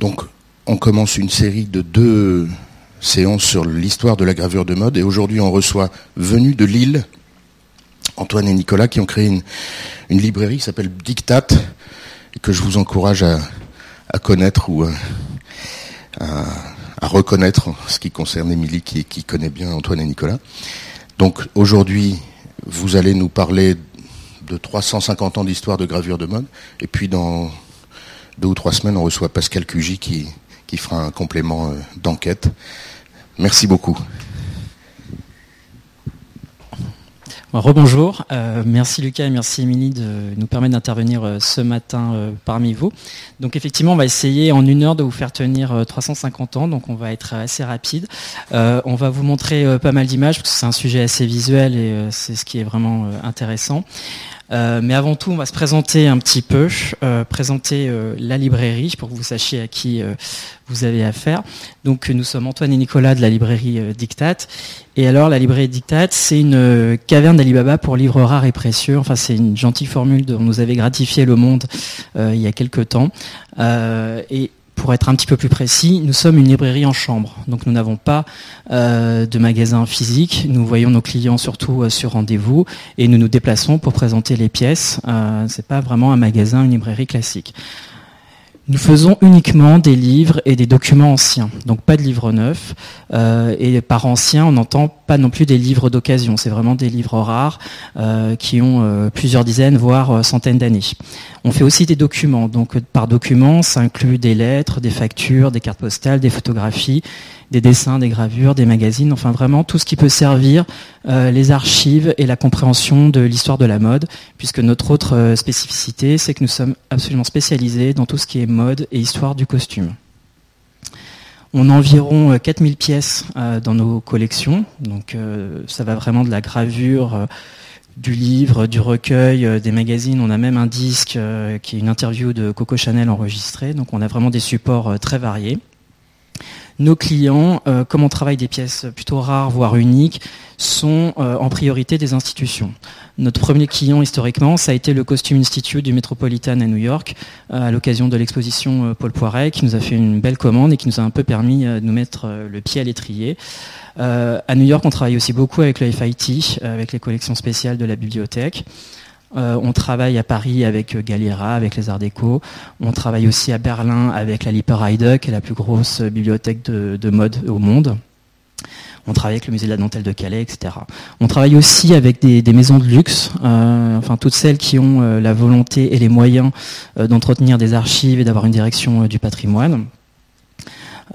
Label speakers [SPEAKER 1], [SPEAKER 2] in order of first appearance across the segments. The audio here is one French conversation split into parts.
[SPEAKER 1] Donc, on commence une série de deux séances sur l'histoire de la gravure de mode et aujourd'hui on reçoit, venu de Lille, Antoine et Nicolas qui ont créé une, librairie qui s'appelle Dictat et que je vous encourage à, connaître ou à, reconnaître ce qui concerne Émilie qui, qui connaît bien Antoine et Nicolas. Donc aujourd'hui, vous allez nous parler de 350 ans d'histoire de gravure de mode et puis dans deux ou trois semaines, on reçoit Pascal Cugy qui, qui fera un complément euh, d'enquête. Merci beaucoup.
[SPEAKER 2] Rebonjour, euh, merci Lucas et merci Émilie de nous permettre d'intervenir euh, ce matin parmi vous. Donc effectivement, on va essayer en une heure de vous faire tenir 350 ans, donc on va être assez rapide. on va vous montrer pas mal d'images parce que c'est un sujet assez visuel et c'est ce qui est vraiment intéressant. Euh, mais avant tout, on va se présenter un petit peu, euh, présenter euh, la librairie pour que vous sachiez à qui vous avez affaire. Donc nous sommes Antoine et Nicolas de la librairie Dictat. Et alors la librairie Dictat, c'est une caverne d'Alibaba pour livres rares et précieux. Enfin c'est une gentille formule dont nous avait gratifié le monde il y a quelques temps. et pour être un petit peu plus précis, nous sommes une librairie en chambre. Donc nous n'avons pas euh, de magasin physique. Nous voyons nos clients surtout euh, sur rendez-vous et nous nous déplaçons pour présenter les pièces. Euh, C'est pas vraiment un magasin, une librairie classique. Nous faisons uniquement des livres et des documents anciens, donc pas de livres neufs. Euh, et par anciens, on n'entend pas non plus des livres d'occasion. C'est vraiment des livres rares euh, qui ont euh, plusieurs dizaines, voire centaines d'années. On fait aussi des documents. Donc par documents, ça inclut des lettres, des factures, des cartes postales, des photographies des dessins, des gravures, des magazines, enfin vraiment tout ce qui peut servir euh, les archives et la compréhension de l'histoire de la mode, puisque notre autre euh, spécificité, c'est que nous sommes absolument spécialisés dans tout ce qui est mode et histoire du costume. On a environ 4000 euh, pièces dans nos collections, donc ça va vraiment de la gravure du livre, du recueil, des magazines. On a même un disque qui est une interview de Coco Chanel enregistrée. Donc on a vraiment des supports très variés nos clients, euh, comme on travaille des pièces plutôt rares, voire uniques, sont euh, en priorité des institutions. Notre premier client historiquement, ça a été le Costume Institute du Metropolitan à New York, euh, à l'occasion de l'exposition Paul Poiret, qui nous a fait une belle commande et qui nous a un peu permis de nous mettre le pied à l'étrier. à New York, on travaille aussi beaucoup avec le FIT, avec les collections spéciales de la bibliothèque. Euh, on travaille à Paris avec euh, Galliera, avec les Arts Déco. On travaille aussi à Berlin avec la Lippe qui est la plus grosse bibliothèque de, mode au monde. On travaille avec le musée de la dentelle de Calais, etc. On travaille aussi avec des, maisons de luxe, euh, enfin toutes celles qui ont la volonté et les moyens d'entretenir des archives et d'avoir une direction du patrimoine.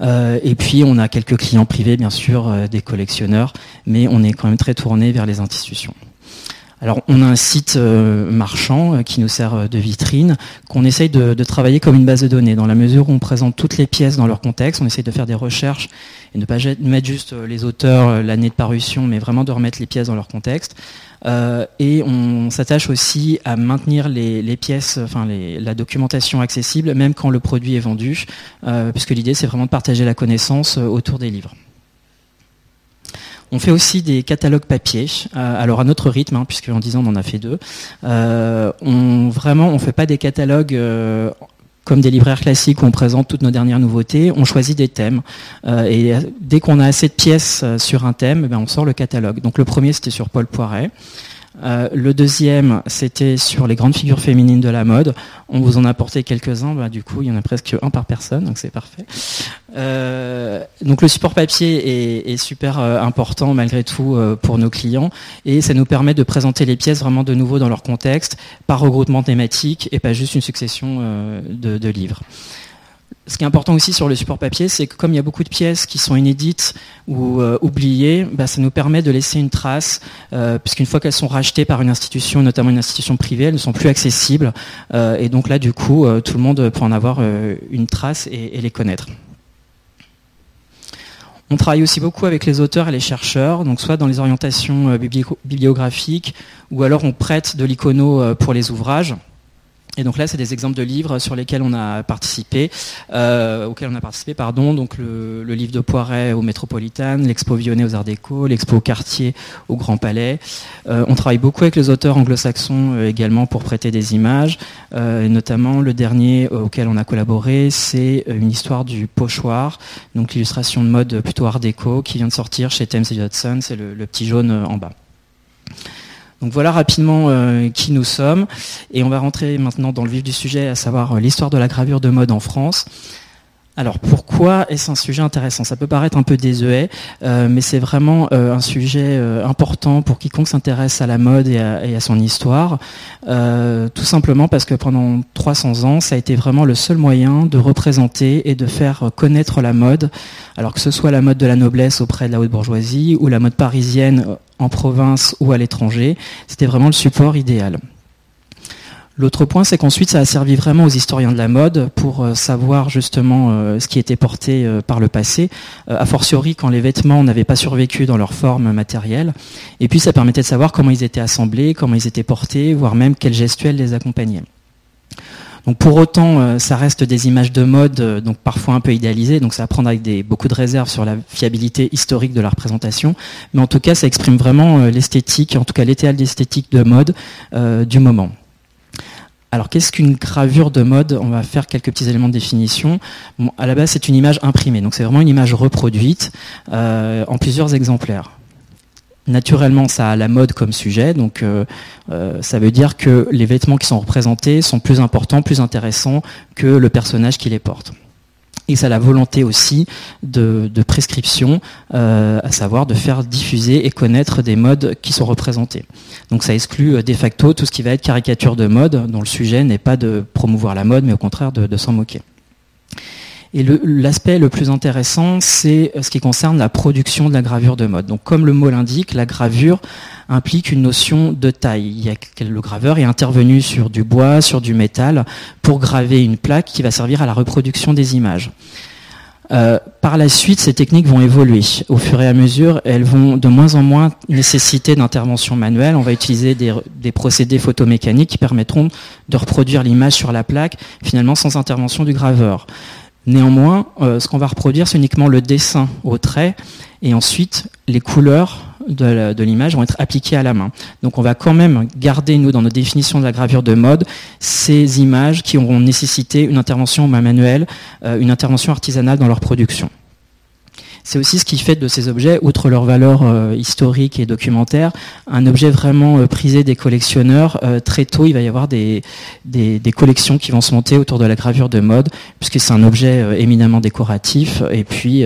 [SPEAKER 2] et puis on a quelques clients privés, bien sûr, des collectionneurs, mais on est quand même très tourné vers les institutions. Alors on a un site euh, marchand euh, qui nous sert euh, de vitrine, qu'on essaye de, travailler comme une base de données, dans la mesure où on présente toutes les pièces dans leur contexte, on essaye de faire des recherches et ne pas mettre juste les auteurs, l'année de parution, mais vraiment de remettre les pièces dans leur contexte. et on s'attache aussi à maintenir les, pièces, enfin la documentation accessible, même quand le produit est vendu, puisque l'idée c'est vraiment de partager la connaissance autour des livres. On fait aussi des catalogues papier, euh, alors à notre rythme, hein, puisque en 10 ans on en a fait deux. Euh, on vraiment, on fait pas des catalogues euh, comme des libraires classiques où on présente toutes nos dernières nouveautés, on choisit des thèmes. et dès qu'on a assez de pièces sur un thème, ben on sort le catalogue. Donc le premier c'était sur Paul Poiret. Euh, le deuxième, c'était sur les grandes figures féminines de la mode. On vous en a apporté quelques-uns, bah, du coup, il y en a presque un par personne, donc c'est parfait. Euh, donc le support papier est, super euh, important malgré tout pour nos clients et ça nous permet de présenter les pièces vraiment de nouveau dans leur contexte, par regroupement thématique et pas juste une succession de livres ce qui est important aussi sur le support papier, c'est que comme il y a beaucoup de pièces qui sont inédites ou euh, oubliées, bah, ça nous permet de laisser une trace, euh, puisqu'une fois qu'elles sont rachetées par une institution, notamment une institution privée, elles ne sont plus accessibles. Euh, et donc là, du coup, tout le monde peut en avoir une trace et, les connaître. On travaille aussi beaucoup avec les auteurs et les chercheurs, donc soit dans les orientations bibliographiques, ou alors on prête de l'icono pour les ouvrages. Et donc là, c'est des exemples de livres sur lesquels on a participé, euh, auxquels on a participé, pardon. Donc le, livre de Poiret au Métropolitain, l'expo Vionnet aux Arts Déco, l'expo Cartier au Grand Palais. Euh, on travaille beaucoup avec les auteurs anglo-saxons euh, également pour prêter des images. et notamment le dernier auquel on a collaboré, c'est une histoire du pochoir, donc l'illustration de mode plutôt Art Déco qui vient de sortir chez Thames Hudson. C'est le petit jaune en bas. Donc voilà rapidement euh, qui nous sommes. Et on va rentrer maintenant dans le vif du sujet, à savoir euh, l'histoire de la gravure de mode en France. Alors pourquoi est-ce un sujet intéressant? Ça peut paraître un peu désuet, euh, mais c'est vraiment un sujet important pour quiconque s'intéresse à la mode et à, son histoire. tout simplement parce que pendant 300 ans, ça a été vraiment le seul moyen de représenter et de faire connaître la mode, alors que ce soit la mode de la noblesse auprès de la haute bourgeoisie ou la mode parisienne en province ou à l'étranger. C'était vraiment le support idéal. L'autre point, c'est qu'ensuite, ça a servi vraiment aux historiens de la mode pour euh, savoir justement euh, ce qui était porté euh, par le passé, a fortiori quand les vêtements n'avaient pas survécu dans leur forme matérielle. Et puis, ça permettait de savoir comment ils étaient assemblés, comment ils étaient portés, voire même quels gestuels les accompagnaient. Donc pour autant, ça reste des images de mode, donc parfois un peu idéalisées, donc ça va prendre avec beaucoup de réserves sur la fiabilité historique de la représentation, mais en tout cas, ça exprime vraiment l'esthétique, en tout cas l'étal d'esthétique de mode du moment. Alors qu'est-ce qu'une gravure de mode? On va faire quelques petits éléments de définition. à la base, c'est une image imprimée, donc c'est vraiment une image reproduite en plusieurs exemplaires. Naturellement, ça a la mode comme sujet, donc euh, euh, ça veut dire que les vêtements qui sont représentés sont plus importants, plus intéressants que le personnage qui les porte. Et ça a la volonté aussi de, prescription, euh, à savoir de faire diffuser et connaître des modes qui sont représentés. Donc ça exclut de facto tout ce qui va être caricature de mode, dont le sujet n'est pas de promouvoir la mode, mais au contraire de s'en moquer. Et l'aspect le, plus intéressant, c'est ce qui concerne la production de la gravure de mode. Donc comme le mot l'indique, la gravure implique une notion de taille. le graveur est intervenu sur du bois, sur du métal, pour graver une plaque qui va servir à la reproduction des images. Euh, par la suite, ces techniques vont évoluer. Au fur et à mesure, elles vont de moins en moins nécessiter d'intervention manuelle. On va utiliser des, procédés photomécaniques qui permettront de reproduire l'image sur la plaque, finalement sans intervention du graveur. Néanmoins, euh, ce qu'on va reproduire, c'est uniquement le dessin au trait, et ensuite les couleurs de l'image vont être appliquées à la main. Donc on va quand même garder, nous, dans nos définitions de la gravure de mode, ces images qui auront nécessité une intervention manuelle, euh, une intervention artisanale dans leur production. C'est aussi ce qui fait de ces objets, outre leur valeur euh, historique et documentaire, un objet vraiment euh, prisé des collectionneurs. Euh, très tôt, il va y avoir des, des, collections qui vont se monter autour de la gravure de mode, puisque c'est un objet éminemment décoratif, et puis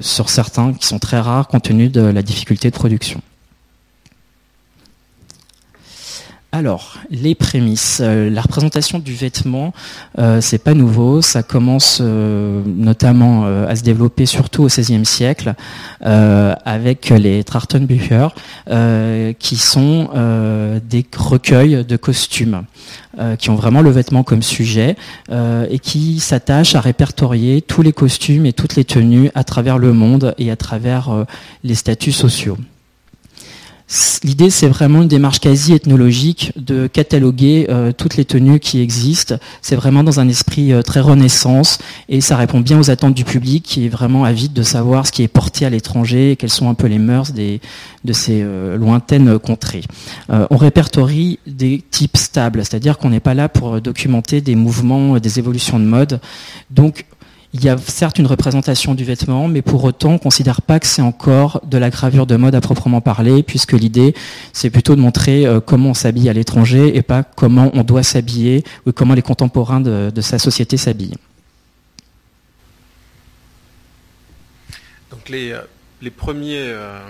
[SPEAKER 2] sur certains qui sont très rares compte tenu de la difficulté de production. Alors, les prémices. Euh, la représentation du vêtement, euh, c'est pas nouveau. Ça commence euh, notamment à se développer surtout au XVIe siècle avec les Trachtenbücher, qui sont des recueils de costumes. qui ont vraiment le vêtement comme sujet et qui s'attachent à répertorier tous les costumes et toutes les tenues à travers le monde et à travers les statuts sociaux. L'idée, c'est vraiment une démarche quasi ethnologique de cataloguer euh, toutes les tenues qui existent. C'est vraiment dans un esprit euh, très renaissance et ça répond bien aux attentes du public qui est vraiment avide de savoir ce qui est porté à l'étranger et quelles sont un peu les mœurs des, de ces euh, lointaines contrées. on répertorie des types stables, c'est-à-dire qu'on n'est pas là pour documenter des mouvements, des évolutions de mode. Donc, il y a certes une représentation du vêtement, mais pour autant, on ne considère pas que c'est encore de la gravure de mode à proprement parler, puisque l'idée, c'est plutôt de montrer euh, comment on s'habille à l'étranger et pas comment on doit s'habiller ou comment les contemporains de, sa société s'habillent.
[SPEAKER 3] Donc les, euh, premiers... Euh,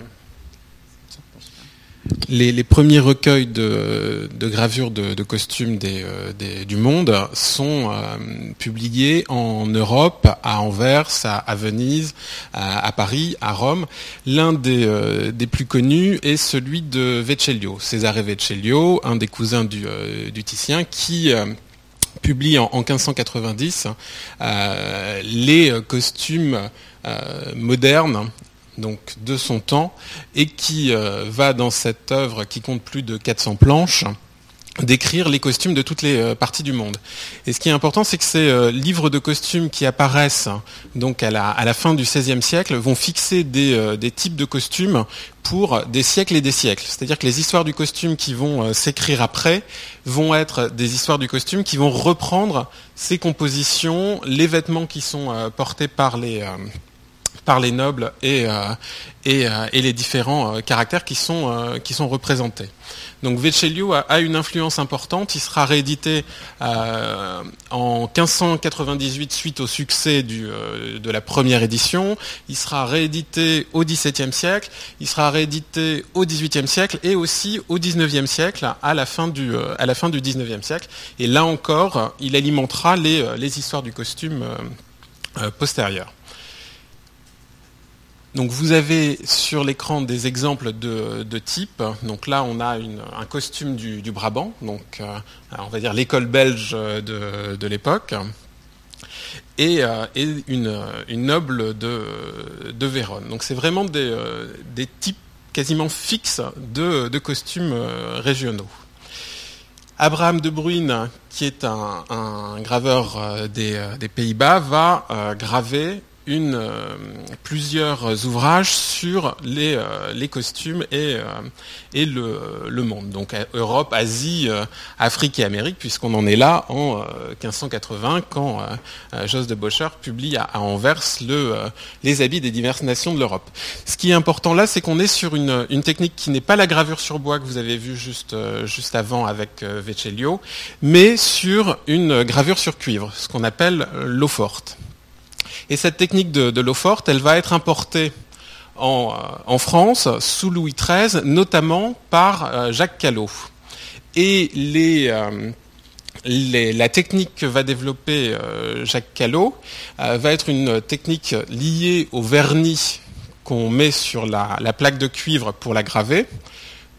[SPEAKER 3] les, premiers recueils de, gravures de, costumes euh, du monde sont euh, publiés en Europe, à Anvers, à, Venise, à, Paris, à Rome. L'un euh, des, plus connus est celui de Vecellio, Cesare Vecellio, un des cousins du, Titien, qui publie en, 1590 les costumes modernes donc de son temps, et qui euh, va dans cette œuvre qui compte plus de 400 planches, décrire les costumes de toutes les euh, parties du monde. Et ce qui est important, c'est que ces euh, livres de costumes qui apparaissent donc à la, fin du XVIe siècle vont fixer des, des, types de costumes pour des siècles et des siècles. C'est-à-dire que les histoires du costume qui vont s'écrire après vont être des histoires du costume qui vont reprendre ces compositions, les vêtements qui sont portés par les par les nobles et, et, et les différents caractères qui sont, représentés. Donc Vecellio a, une influence importante. Il sera réédité euh, en 1598 suite au succès euh, de la première édition. Il sera réédité au XVIIe siècle. Il sera réédité au XVIIIe siècle et aussi au XIXe siècle à la fin du euh, XIXe siècle. Et là encore, il alimentera les, les histoires du costume postérieures. Donc vous avez sur l'écran des exemples de, de, type. Donc là, on a un costume du, Brabant, donc euh, on va dire l'école belge de, l'époque, et, euh, une, noble de, de Vérone. Donc c'est vraiment des, euh, types quasiment fixes de, costumes régionaux. Abraham de Bruyne, qui est un, graveur des Pays-Bas, va graver euh, plusieurs ouvrages sur les, euh, costumes et, euh, le, monde. Donc Europe, Asie, Afrique et Amérique, puisqu'on en est là en 1580 quand Jos de Bocher publie à, Anvers le, les habits des diverses nations de l'Europe. Ce qui est important là, c'est qu'on est sur une, technique qui n'est pas la gravure sur bois que vous avez vu juste, juste avant avec Vecellio, mais sur une gravure sur cuivre, ce qu'on appelle l'eau forte. Et cette technique de, l'eau forte, elle va être importée en, euh, France sous Louis XIII, notamment par euh, Jacques Callot. Et euh, la technique que va développer Jacques Callot va être une technique liée au vernis qu'on met sur la, plaque de cuivre pour la graver.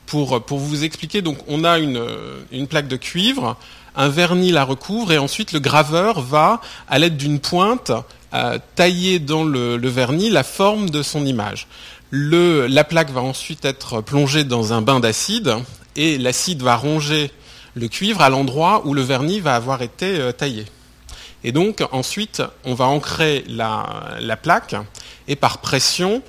[SPEAKER 3] Pour, vous expliquer, donc on a une plaque de cuivre, un vernis la recouvre et ensuite le graveur va, à l'aide d'une pointe, tailler dans le, vernis la forme de son image. la plaque va ensuite être plongée dans un bain d'acide et l'acide va ronger le cuivre à l'endroit où le vernis va avoir été euh, taillé. Et donc ensuite, on va ancrer la, plaque et par pression,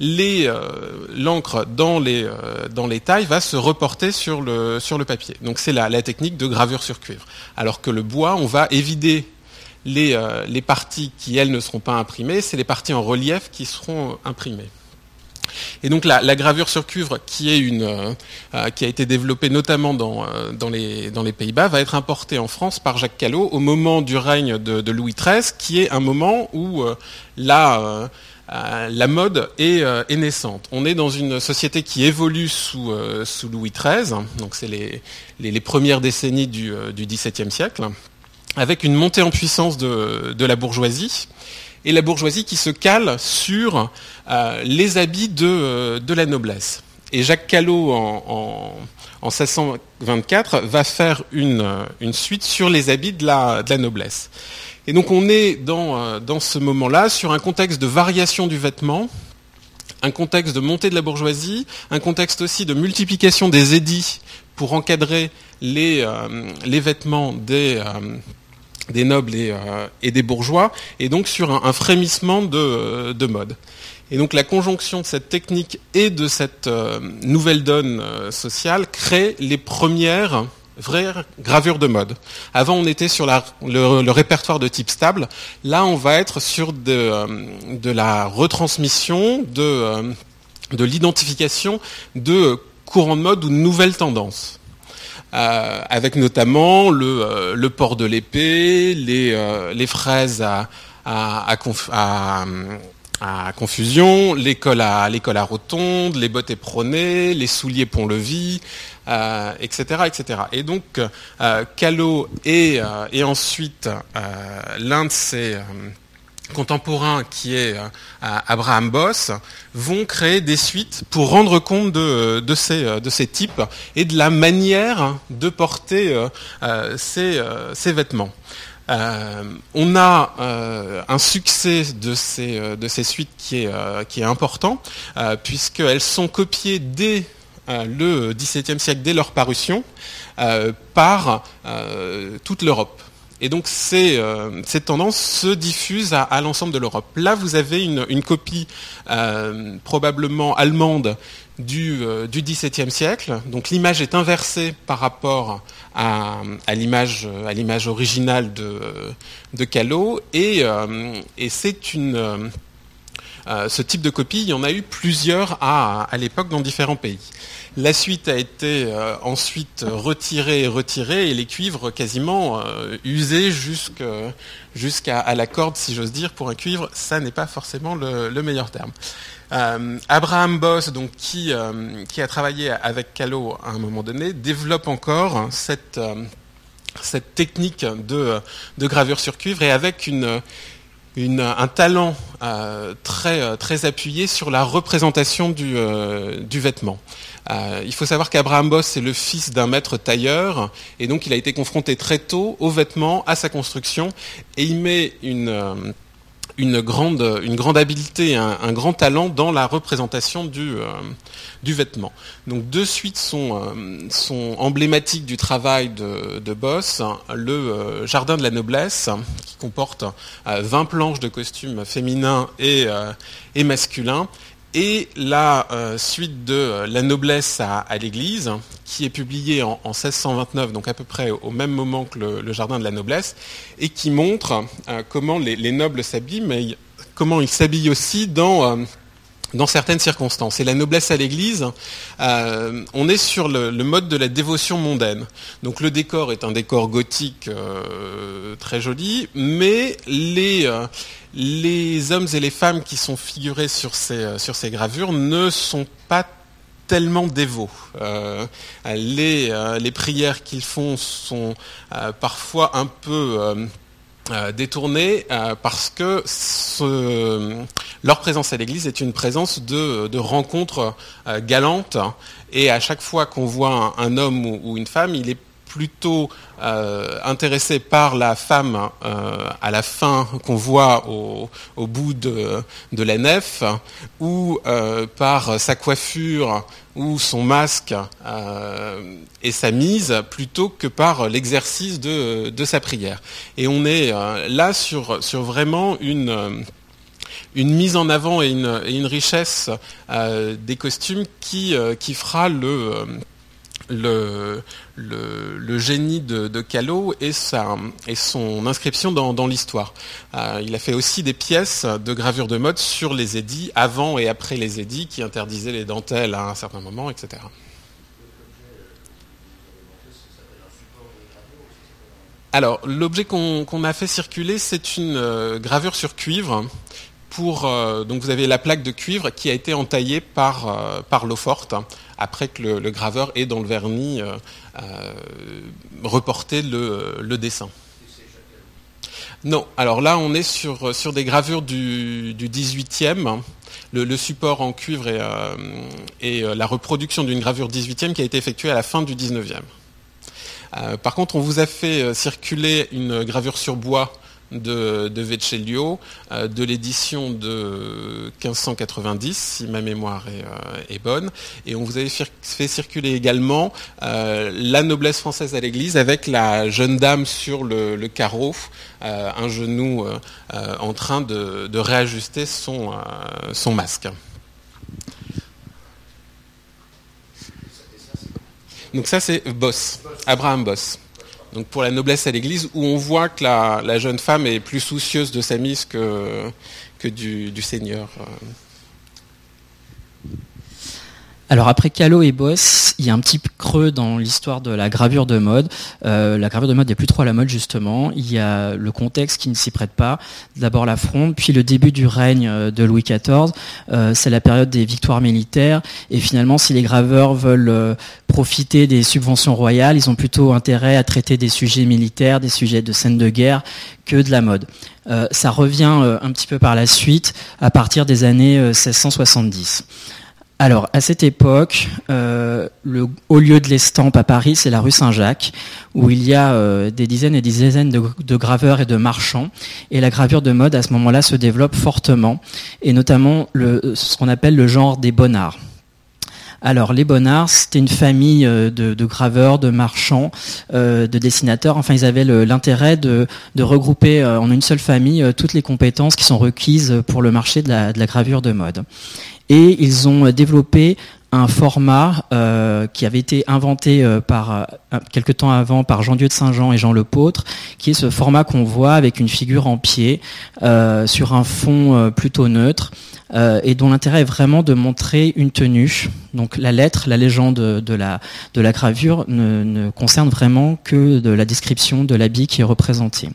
[SPEAKER 3] euh, l'encre dans, les, euh, dans les tailles va se reporter sur le, sur le papier. Donc c'est la, la technique de gravure sur cuivre. Alors que le bois, on va évider euh, les, parties qui, elles, ne seront pas imprimées, c'est les parties en relief qui seront imprimées. Et donc la, gravure sur cuivre, qui, euh, euh, a été développée notamment dans, les, Pays-Bas, va être importée en France par Jacques Callot au moment du règne de, Louis XIII, qui est un moment où la, mode est, naissante. On est dans une société qui évolue sous, Louis XIII, donc c'est les, les, premières décennies du, du XVIIe siècle avec une montée en puissance de, la bourgeoisie, et la bourgeoisie qui se cale sur euh, les habits de, de, la noblesse. Et Jacques Callot, en, en, 1624, va faire une, une, suite sur les habits de la, noblesse. Et donc on est dans, euh, ce moment-là sur un contexte de variation du vêtement, un contexte de montée de la bourgeoisie, un contexte aussi de multiplication des édits pour encadrer euh, les vêtements des, des nobles euh, et, des bourgeois, et donc sur un, frémissement de, mode. Et donc la conjonction de cette technique et de cette euh, nouvelle donne euh, sociale crée les premières vraies gravures de mode. Avant, on était sur le, répertoire de type stable. Là, on va être sur de, la retransmission, de, de l'identification de courants de mode ou de nouvelles tendances. Euh, avec notamment le, euh, le, port de l'épée, les, euh, les, fraises à, à, à, à confusion, l'école à, l'école à rotonde, les bottes éperonnées, les souliers pont-levis, etc., etc. Et donc, Callot et, et ensuite l'un de ses contemporains qui est euh, Abraham Boss vont créer des suites pour rendre compte de, euh, de ces types et de la manière de porter euh, ces, vêtements. on a un succès de ces, de ces suites qui est, qui est important, puisqu'elles sont copiées dès le XVIIe siècle dès leur parution par toute l'Europe. Et donc ces, cette tendance se diffuse à, l'ensemble de l'Europe. Là, vous avez une, copie probablement allemande du, du XVIIe siècle. Donc l'image est inversée par rapport à, l'image originale de, de Callot. Et, c'est une euh, ce type de copie, il y en a eu plusieurs à, l'époque dans différents pays. La suite a été euh, ensuite retirée et retirée et les cuivres quasiment euh, usés jusqu'à la corde, si j'ose dire, pour un cuivre, ça n'est pas forcément le, meilleur terme. Abraham Boss, donc, qui, a travaillé avec Callot à un moment donné, développe encore cette, technique de gravure sur cuivre et avec une, un talent euh, très, euh, très appuyé sur la représentation du, euh, du vêtement. il faut savoir qu'Abraham Boss est le fils d'un maître tailleur et donc il a été confronté très tôt aux vêtements, à sa construction et il met une une grande, habileté, un, grand talent dans la représentation du, euh, vêtement. Donc deux suites sont, euh, sont emblématiques du travail de, de Boss. Le euh, Jardin de la noblesse, qui comporte 20 planches de costumes féminins et masculins, et la euh, suite de euh, La noblesse à, l'Église, qui est publiée en, 1629, donc à peu près au même moment que le, Jardin de la noblesse, et qui montre euh, comment les, nobles s'habillent, mais comment ils s'habillent aussi dans dans certaines circonstances. Et la noblesse à l'Église, euh, on est sur le, mode de la dévotion mondaine. Donc le décor est un décor gothique euh, très joli, mais les, euh, les hommes et les femmes qui sont figurés sur ces, sur ces gravures ne sont pas tellement dévots. les, les prières qu'ils font sont parfois un peu euh, détournés euh, parce que leur présence à l'église est une présence de, rencontres euh, galantes. Et à chaque fois qu'on voit un, homme ou, une femme, il est plutôt intéressé par la femme à la fin qu'on voit au, bout de, la nef ou par sa coiffure ou son masque euh, et sa mise plutôt que par l'exercice de, sa prière. Et on est euh, là sur, sur vraiment une, euh, une mise en avant et une, une richesse des costumes qui, qui fera le le, génie de, Callot et, son inscription dans, l'histoire. Euh, il a fait aussi des pièces de gravure de mode sur les édits, avant et après les édits, qui interdisaient les dentelles à un certain moment, etc. Alors, l'objet qu'on a fait circuler, c'est une euh, gravure sur cuivre. Pour, euh, donc vous avez la plaque de cuivre qui a été entaillée par, par l'eau forte après que le, graveur ait dans le vernis euh, euh, reporté le, dessin. Non, alors là on est sur, sur des gravures du, du 18e. Le, support en cuivre et, euh, la reproduction d'une gravure 18e qui a été effectuée à la fin du 19e. par contre, on vous a fait circuler une gravure sur bois de, de euh, de l'édition de 1590, si ma mémoire euh, est, bonne. Et on vous avait fait circuler également euh, la noblesse française à l'église avec la jeune dame sur le, carreau, un genou en train de, réajuster son, son masque. Donc ça c'est Boss, Abraham Boss donc pour la noblesse à l'église, où on voit que la, jeune femme est plus soucieuse de sa mise que, du, du Seigneur.
[SPEAKER 2] Alors après Callot et Boss, il y a un petit creux dans l'histoire de la gravure de mode. Euh, la gravure de mode n'est plus trop à la mode justement. Il y a le contexte qui ne s'y prête pas. D'abord la fronde, puis le début du règne euh, de Louis XIV. Euh, c'est la période des victoires militaires. Et finalement, si les graveurs veulent profiter des subventions royales, ils ont plutôt intérêt à traiter des sujets militaires, des sujets de scènes de guerre que de la mode. ça revient un petit peu par la suite, à partir des années 1670. Alors, à cette époque, euh, le haut lieu de l'estampe à Paris, c'est la rue Saint-Jacques, où il y a euh, des dizaines et des dizaines de, graveurs et de marchands. Et la gravure de mode, à ce moment-là, se développe fortement, et notamment ce qu'on appelle le genre des bonnards. alors, les Bonnards, c'était une famille euh, de, graveurs, de marchands, de dessinateurs. Enfin, ils avaient l'intérêt de, regrouper en une seule famille toutes les compétences qui sont requises pour le marché de la gravure de mode. Et ils ont développé un format euh, qui avait été inventé euh, par euh, quelque temps avant par Jean Dieu de Saint-Jean et Jean Lepôtre, qui est ce format qu'on voit avec une figure en pied sur un fond plutôt neutre et dont l'intérêt est vraiment de montrer une tenue. Donc la lettre, la légende de la, de la gravure ne, ne concerne vraiment que de la description de l'habit qui est représenté.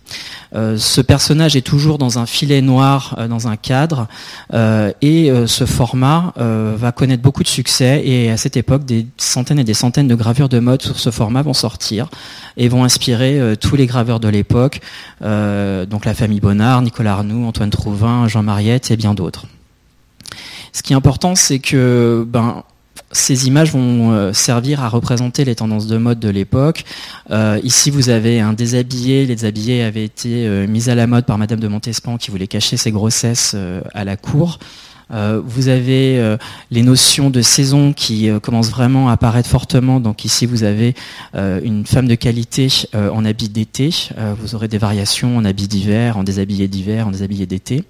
[SPEAKER 2] ce personnage est toujours dans un filet noir, dans un cadre, et ce format va connaître beaucoup de succès et à cette époque, des centaines et des centaines de gravures de mode sur ce format vont sortir et vont inspirer euh, tous les graveurs de l'époque, euh, donc la famille Bonnard, Nicolas Arnoux, Antoine Trouvin, Jean Mariette et bien d'autres. Ce qui est important, c'est que ben, ces images vont euh, servir à représenter les tendances de mode de l'époque. ici, vous avez un déshabillé. Les déshabillés avaient été mis à la mode par Madame de Montespan qui voulait cacher ses grossesses à la cour. Euh, vous avez euh, les notions de saison qui euh, commencent vraiment à apparaître fortement. Donc ici, vous avez une femme de qualité en habit d'été. vous aurez des variations en habit d'hiver, en déshabillé d'hiver, en déshabillé d'été.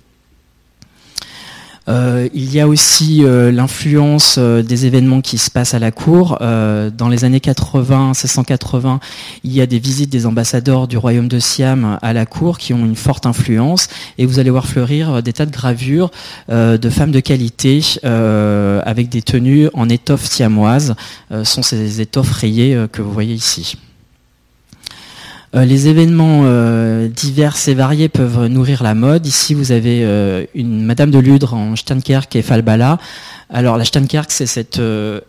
[SPEAKER 2] Euh, il y a aussi euh, l'influence euh, des événements qui se passent à la cour. dans les années 80, 1680, il y a des visites des ambassadeurs du royaume de Siam à la cour qui ont une forte influence et vous allez voir fleurir des tas de gravures de femmes de qualité avec des tenues en étoffe siamoise. sont ces étoffes rayées que vous voyez ici. Euh, les événements euh, divers et variés peuvent nourrir la mode. Ici, vous avez euh, une Madame de Ludre en Steinkerk et Falbala. Alors, la Steinkerk, c'est cette,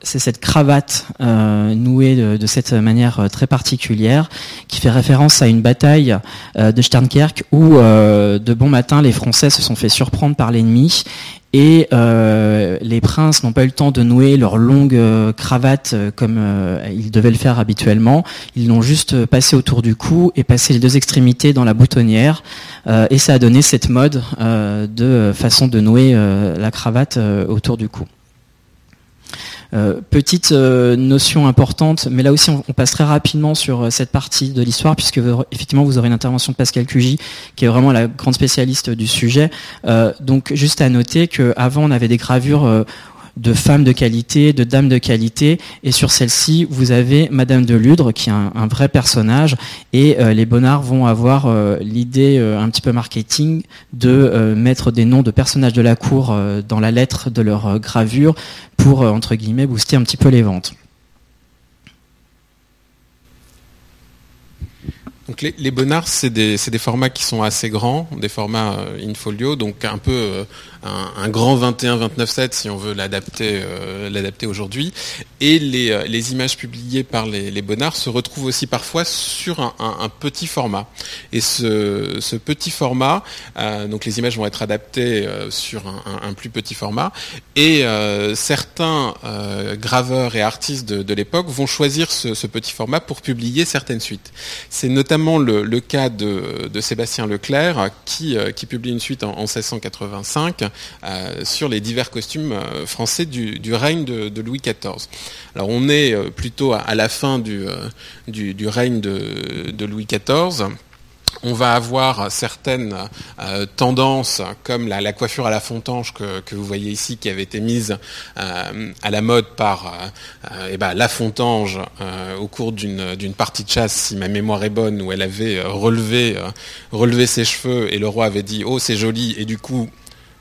[SPEAKER 2] c'est cette cravate nouée de, cette manière très particulière, qui fait référence à une bataille de Steinkerk où, de bon matin, les Français se sont fait surprendre par l'ennemi et euh, les princes n'ont pas eu le temps de nouer leur longue euh, cravate euh, comme ils devaient le faire habituellement. Ils l'ont juste passé autour du cou et passé les deux extrémités dans la boutonnière. et ça a donné cette mode de façon de nouer la cravate autour du cou. Euh, petite euh, notion importante, mais là aussi on, passe très rapidement sur euh, cette partie de l'histoire, puisque effectivement vous aurez une intervention de Pascal Cugy, qui est vraiment la grande spécialiste du sujet. donc juste à noter qu'avant on avait des gravures de femmes de qualité, de dames de qualité. Et sur celle-ci, vous avez Madame de Ludre, qui est un, vrai personnage. Et euh, les Bonnards vont avoir euh, l'idée euh, un petit peu marketing de mettre des noms de personnages de la cour dans la lettre de leur gravure pour, entre guillemets, booster un petit peu les ventes.
[SPEAKER 3] Donc les, les Bonnards, c'est des, formats qui sont assez grands, des formats in folio, donc un peu un, grand 21-29-7 si on veut l'adapter euh, aujourd'hui. Et les, euh, les, images publiées par les, les, Bonnards se retrouvent aussi parfois sur un, petit format. Et ce, petit format, euh, donc les images vont être adaptées sur un, plus petit format. Et certains graveurs et artistes de, l'époque vont choisir ce, petit format pour publier certaines suites. C'est notamment le, cas de, Sébastien Leclerc qui, publie une suite en, en 1685 euh, sur les divers costumes euh, français du, règne de, Louis XIV. Alors on est euh, plutôt à, la fin du, du, règne de, Louis XIV on va avoir certaines tendances comme la, coiffure à la fontange que, vous voyez ici qui avait été mise à la mode par eh ben, la fontange au cours d'une partie de chasse si ma mémoire est bonne où elle avait relevé, relevé ses cheveux et le roi avait dit oh c'est joli et du coup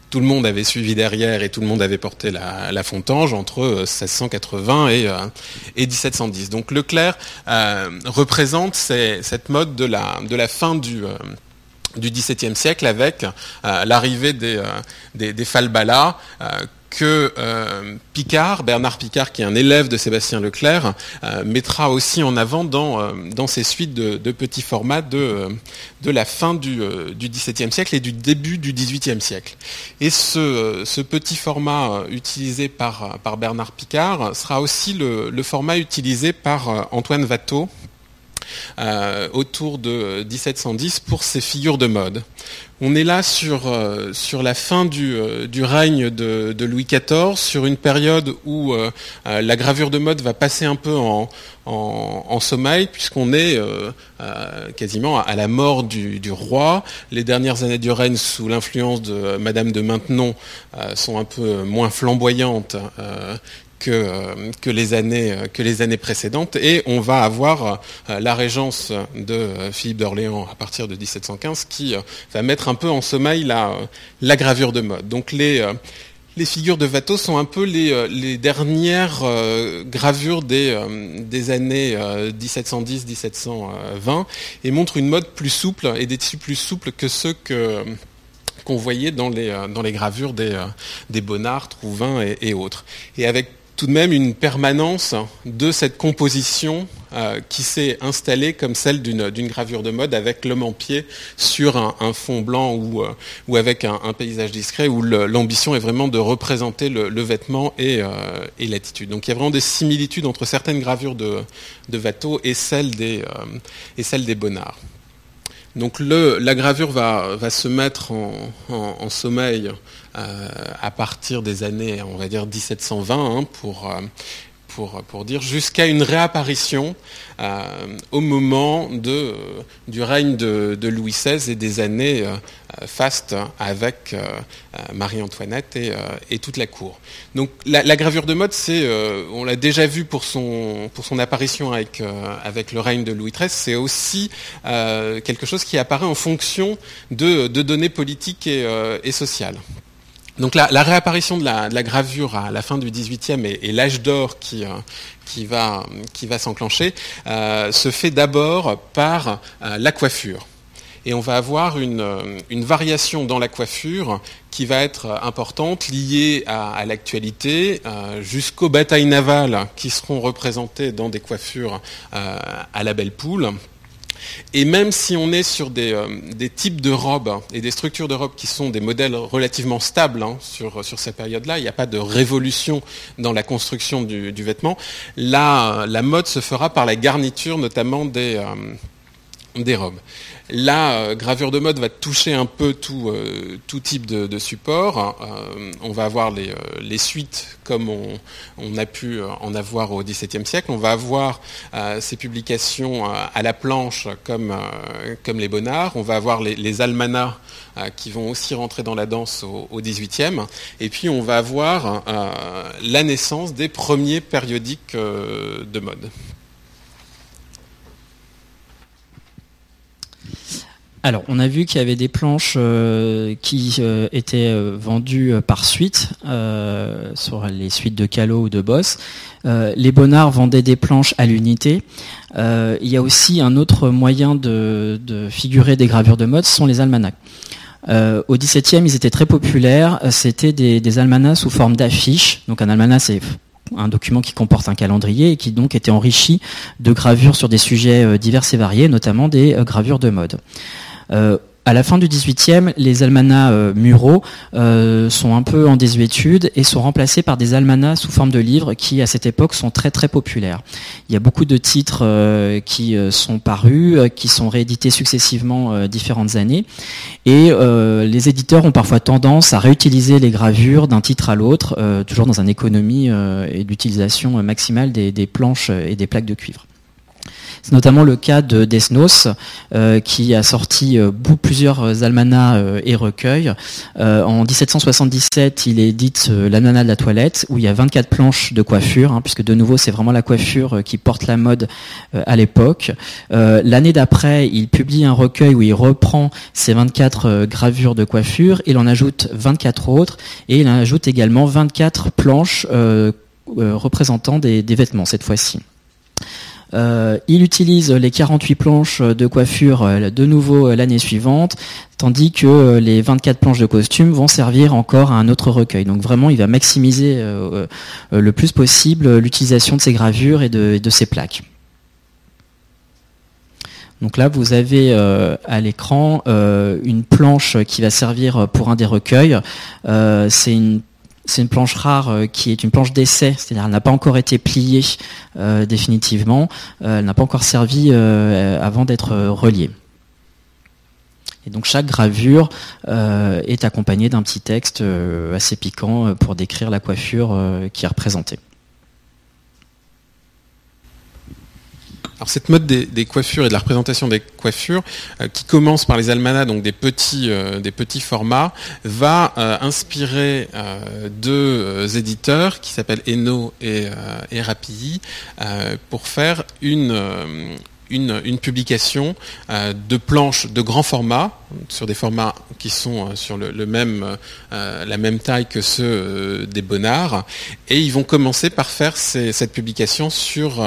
[SPEAKER 3] tout le monde avait suivi derrière et tout le monde avait porté la, fontange entre 1680 et, 1710. Euh, Donc Leclerc euh, représente cette mode de la, fin du, euh, XVIIe siècle avec l'arrivée des falbalas que euh, Picard, Bernard Picard, qui est un élève de Sébastien Leclerc, euh, mettra aussi en avant dans, euh, dans ses suites de, petits formats de, de la fin du, XVIIe siècle et du début du XVIIIe siècle. Et ce, ce petit format utilisé par, par Bernard Picard sera aussi le, format utilisé par Antoine Watteau autour de 1710 pour ces figures de mode. On est là sur, euh, la fin du, euh, règne de, Louis XIV, sur une période où euh, la gravure de mode va passer un peu en, sommeil, puisqu'on est quasiment à la mort du, roi. Les dernières années du règne sous l'influence de Madame de Maintenon sont un peu moins flamboyantes euh, que, les années, euh, que les années précédentes. Et on va avoir euh, la régence de Philippe d'Orléans à partir de 1715 qui va mettre un peu en sommeil la, la gravure de mode. Donc les, les figures de Watteau sont un peu les, les dernières gravures des, des années 1710-1720 et montrent une mode plus souple et des tissus plus souples que ceux que qu'on voyait dans les, dans les gravures des, des Bonnard, Trouvin et, et autres. Et avec tout de même une permanence de cette composition euh, qui s'est installée comme celle d'une gravure de mode avec l'homme en pied sur un, fond blanc ou, euh, avec un, paysage discret où l'ambition est vraiment de représenter le, vêtement euh, et, l'attitude. Donc il y a vraiment des similitudes entre certaines gravures de, de et celles des, et. Donc la gravure va, se mettre en, sommeil à partir des années, on va dire 1720, hein, pour, euh, pour, pour, dire, jusqu'à une réapparition euh, au moment de, du règne de, de, Louis XVI et des années fastes avec Marie-Antoinette et, et, toute la cour. Donc la, la gravure de mode, c'est, on l'a déjà vu pour son, pour son apparition avec, avec le règne de Louis XIII, c'est aussi quelque chose qui apparaît en fonction de, de données politiques et, et sociales. Donc la, réapparition de la, gravure à la fin du XVIIIe et, et l'âge d'or qui, euh, va, s'enclencher euh, se fait d'abord par euh, la coiffure. Et on va avoir une, variation dans la coiffure qui va être importante, liée à l'actualité, jusqu'aux batailles navales qui seront représentées dans des coiffures à la belle poule. Et même si on est sur des, euh, types de robes et des structures de robes qui sont des modèles relativement stables hein, sur, sur ces périodes-là, il n'y a pas de révolution dans la construction du, vêtement, la, la mode se fera par la garniture notamment des, euh, des robes. La euh, gravure de mode va toucher un peu tout, euh, type de, support. Euh, on va avoir les, suites comme on, a pu en avoir au XVIIe siècle. On va avoir ces publications à la planche comme, les Bonnards. On va avoir les, les almanachs qui vont aussi rentrer dans la danse au, au XVIIIe. Et puis on va avoir la naissance des premiers périodiques de mode.
[SPEAKER 2] Alors, on a vu qu'il y avait des planches euh, qui euh, étaient euh, vendues par suite, sur les suites de Calo ou de Boss. les Bonnards vendaient des planches à l'unité. il y a aussi un autre moyen de, figurer des gravures de mode, ce sont les almanachs. au XVIIe, ils étaient très populaires. C'était des, des almanachs sous forme d'affiches. Donc un almanach, c'est un document qui comporte un calendrier et qui donc était enrichi de gravures sur des sujets divers et variés, notamment des gravures de mode. Euh, à la fin du XVIIIe, les almanachs euh, muraux euh, sont un peu en désuétude et sont remplacés par des almanachs sous forme de livres qui, à cette époque, sont très très populaires. Il y a beaucoup de titres qui sont parus, qui sont réédités successivement différentes années, et les éditeurs ont parfois tendance à réutiliser les gravures d'un titre à l'autre, toujours dans une économie et d'utilisation maximale des planches et des plaques de cuivre. C'est notamment le cas de Desnos, euh, qui a sorti euh, plusieurs almanachs euh, et recueils. en 1777, il édite l'almanach de la toilette, où il y a 24 planches de coiffure, hein, puisque de nouveau, c'est vraiment la coiffure qui porte la mode à l'époque. L'année d'après, il publie un recueil où il reprend ces 24 gravures de coiffure, il en ajoute 24 autres, et il en ajoute également 24 planches représentant des vêtements cette fois-ci. Euh, il utilise les 48 planches de coiffure euh, de nouveau euh, l'année suivante, tandis que les 24 planches de costume vont servir encore à un autre recueil. Donc vraiment, il va maximiser le plus possible l'utilisation de ces gravures et de, de ces plaques. Donc là, vous avez à l'écran une planche qui va servir pour un des recueils. C'est une c'est une planche rare qui est une planche d'essai, c'est-à-dire elle n'a pas encore été pliée définitivement, elle n'a pas encore servi avant d'être reliée. Et donc chaque gravure est accompagnée d'un petit texte assez piquant pour décrire la coiffure qui est représentée.
[SPEAKER 3] Alors cette mode des, coiffures et de la représentation des coiffures, euh, qui commence par les almanachs, donc des petits, euh, des petits formats, va euh, inspirer deux éditeurs qui s'appellent Eno et, et pour faire une une, publication euh, de planches de grand format, sur des formats qui sont euh, sur le, même, euh, la même taille que ceux des Bonnards, et ils vont commencer par faire cette publication sur,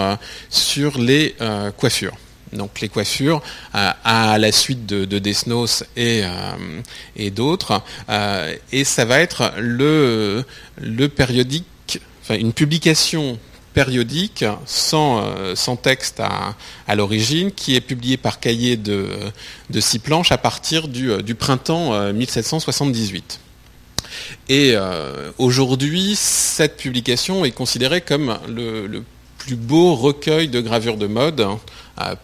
[SPEAKER 3] les coiffures. Donc les coiffures à la suite de, de Desnos et, et d'autres, et ça va être le, le périodique, enfin une publication périodique sans, euh, texte à, l'origine, qui est publié par cahier de, six planches à partir du, euh, printemps 1778. Euh, Et aujourd'hui, cette publication est considérée comme le, plus beau recueil de gravures de mode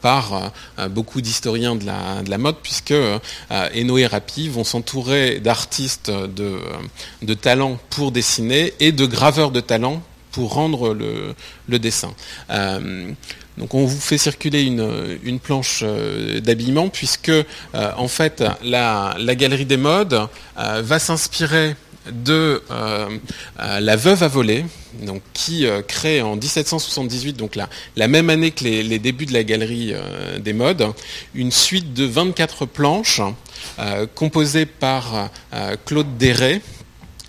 [SPEAKER 3] par beaucoup d'historiens de la, de la, mode, puisque Eno et Rapi vont s'entourer d'artistes de, de talent pour dessiner et de graveurs de talent pour rendre le, dessin. Euh, donc on vous fait circuler une, planche euh, d'habillement puisque euh, en fait la, galerie des modes va s'inspirer de La Veuve à voler, donc, qui crée en 1778, donc la, la même année que les, les débuts de la galerie des modes, une suite de 24 planches composées par Claude Déret,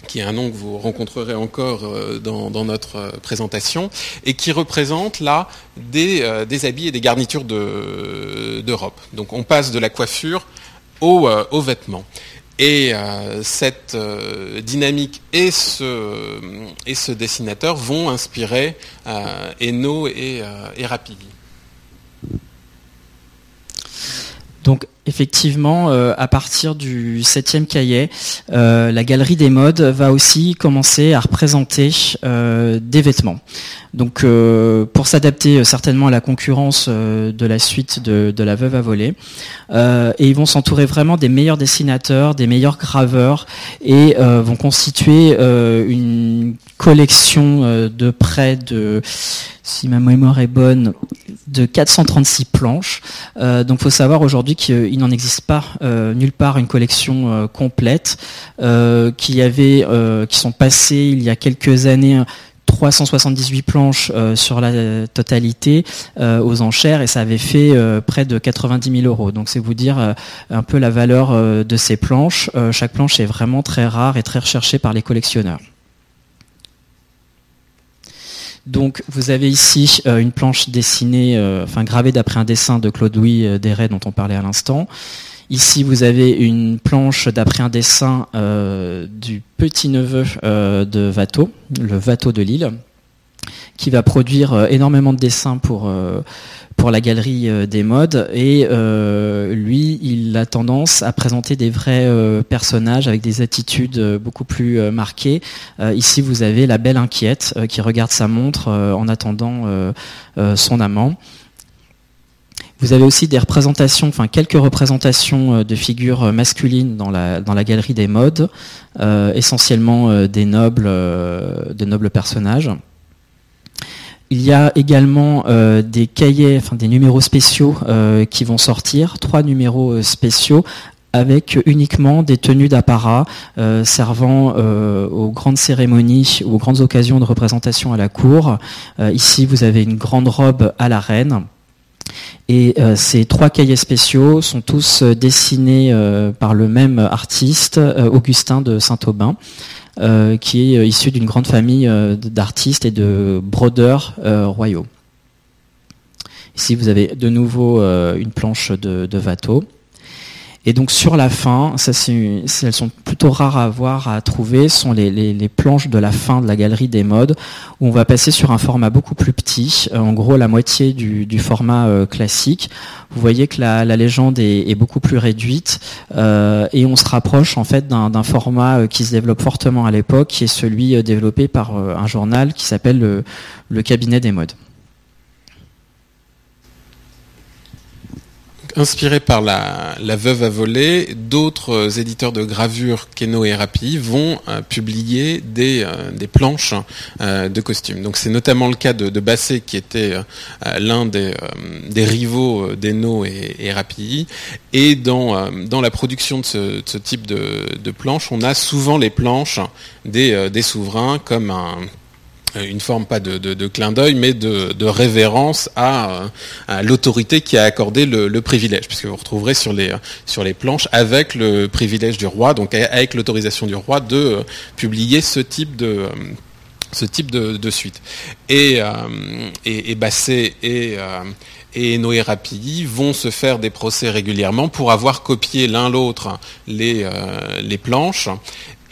[SPEAKER 3] qui est un nom que vous rencontrerez encore euh, dans, notre euh, présentation, et qui représente là des, euh, habits et des garnitures d'Europe. Donc on passe de la coiffure aux, vêtements. Et cette dynamique et ce, dessinateur vont inspirer Eno et, et.
[SPEAKER 2] Donc effectivement, euh, à partir du septième cahier, euh, la galerie des modes va aussi commencer à représenter euh, des vêtements. Donc pour s'adapter certainement à la concurrence de la suite de, de, la veuve à voler. et ils vont s'entourer vraiment des meilleurs dessinateurs, des meilleurs graveurs et vont constituer une collection de près de si ma mémoire est bonne, de 436 planches. Euh, donc, faut savoir aujourd'hui qu'il n'en existe pas euh, nulle part une collection euh, complète, euh, qui avait, qui sont passées il y a quelques années. 378 planches sur la totalité aux enchères et ça avait fait près de 90 000 euros. Donc c'est vous dire un peu la valeur de ces planches. chaque planche est vraiment très rare et très recherchée par les collectionneurs. Donc vous avez ici euh, une planche dessinée, euh, enfin gravée d'après un dessin de Claude-Louis euh, Desrets dont on parlait à l'instant. Ici vous avez une planche d'après un dessin du petit-neveu de Watteau, le Watteau de Lille, qui va produire énormément de dessins pour pour la galerie euh, des modes et euh, lui il a tendance à présenter des vrais euh, personnages avec des attitudes beaucoup plus marquées. ici vous avez la belle inquiète qui regarde sa montre en attendant son amant. Vous avez aussi des représentations, enfin quelques représentations de figures masculines dans la, dans la galerie des modes, essentiellement des nobles, des nobles personnages. Il y a également euh, des cahiers, enfin des numéros spéciaux euh, qui vont sortir, trois numéros euh, spéciaux avec uniquement des tenues d'apparat servant aux grandes cérémonies ou aux grandes occasions de représentation à la cour. ici, vous avez une grande robe à la reine. Et ces trois cahiers spéciaux sont tous dessinés par le même artiste, Augustin de Saint-Aubin. Euh, qui est euh, issu d'une grande famille euh, d'artistes et de brodeurs royaux. Ici, vous avez de nouveau une planche de, de. Et donc sur la fin, ça elles sont plutôt rares à voir, à trouver, sont les, les, planches de la fin de la galerie des modes, où on va passer sur un format beaucoup plus petit, euh, en gros la moitié du, du format euh, classique. Vous voyez que la, la légende est, beaucoup plus réduite, euh, et on se rapproche en fait d'un, d'un format qui se développe fortement à l'époque, qui est celui développé par un journal qui s'appelle le, le cabinet des modes.
[SPEAKER 3] Inspiré par la, veuve à voler, d'autres euh, éditeurs de gravure, Keno et Rapi, vont euh, publier des, euh, planches de costumes. Donc c'est notamment le cas de, Basset, qui était l'un des, rivaux d'Eno et, et Rapi. Et dans, la production de ce, type de, de planches, on a souvent les planches des, souverains comme un une forme pas de, clin d'œil, mais de, révérence à, l'autorité qui a accordé le, privilège, puisque vous retrouverez sur les, sur les planches avec le privilège du roi, donc avec l'autorisation du roi de euh, publier ce type de euh, suite. Et, et, Basset et, Noé Rapilly vont se faire des procès régulièrement pour avoir copié l'un l'autre les planches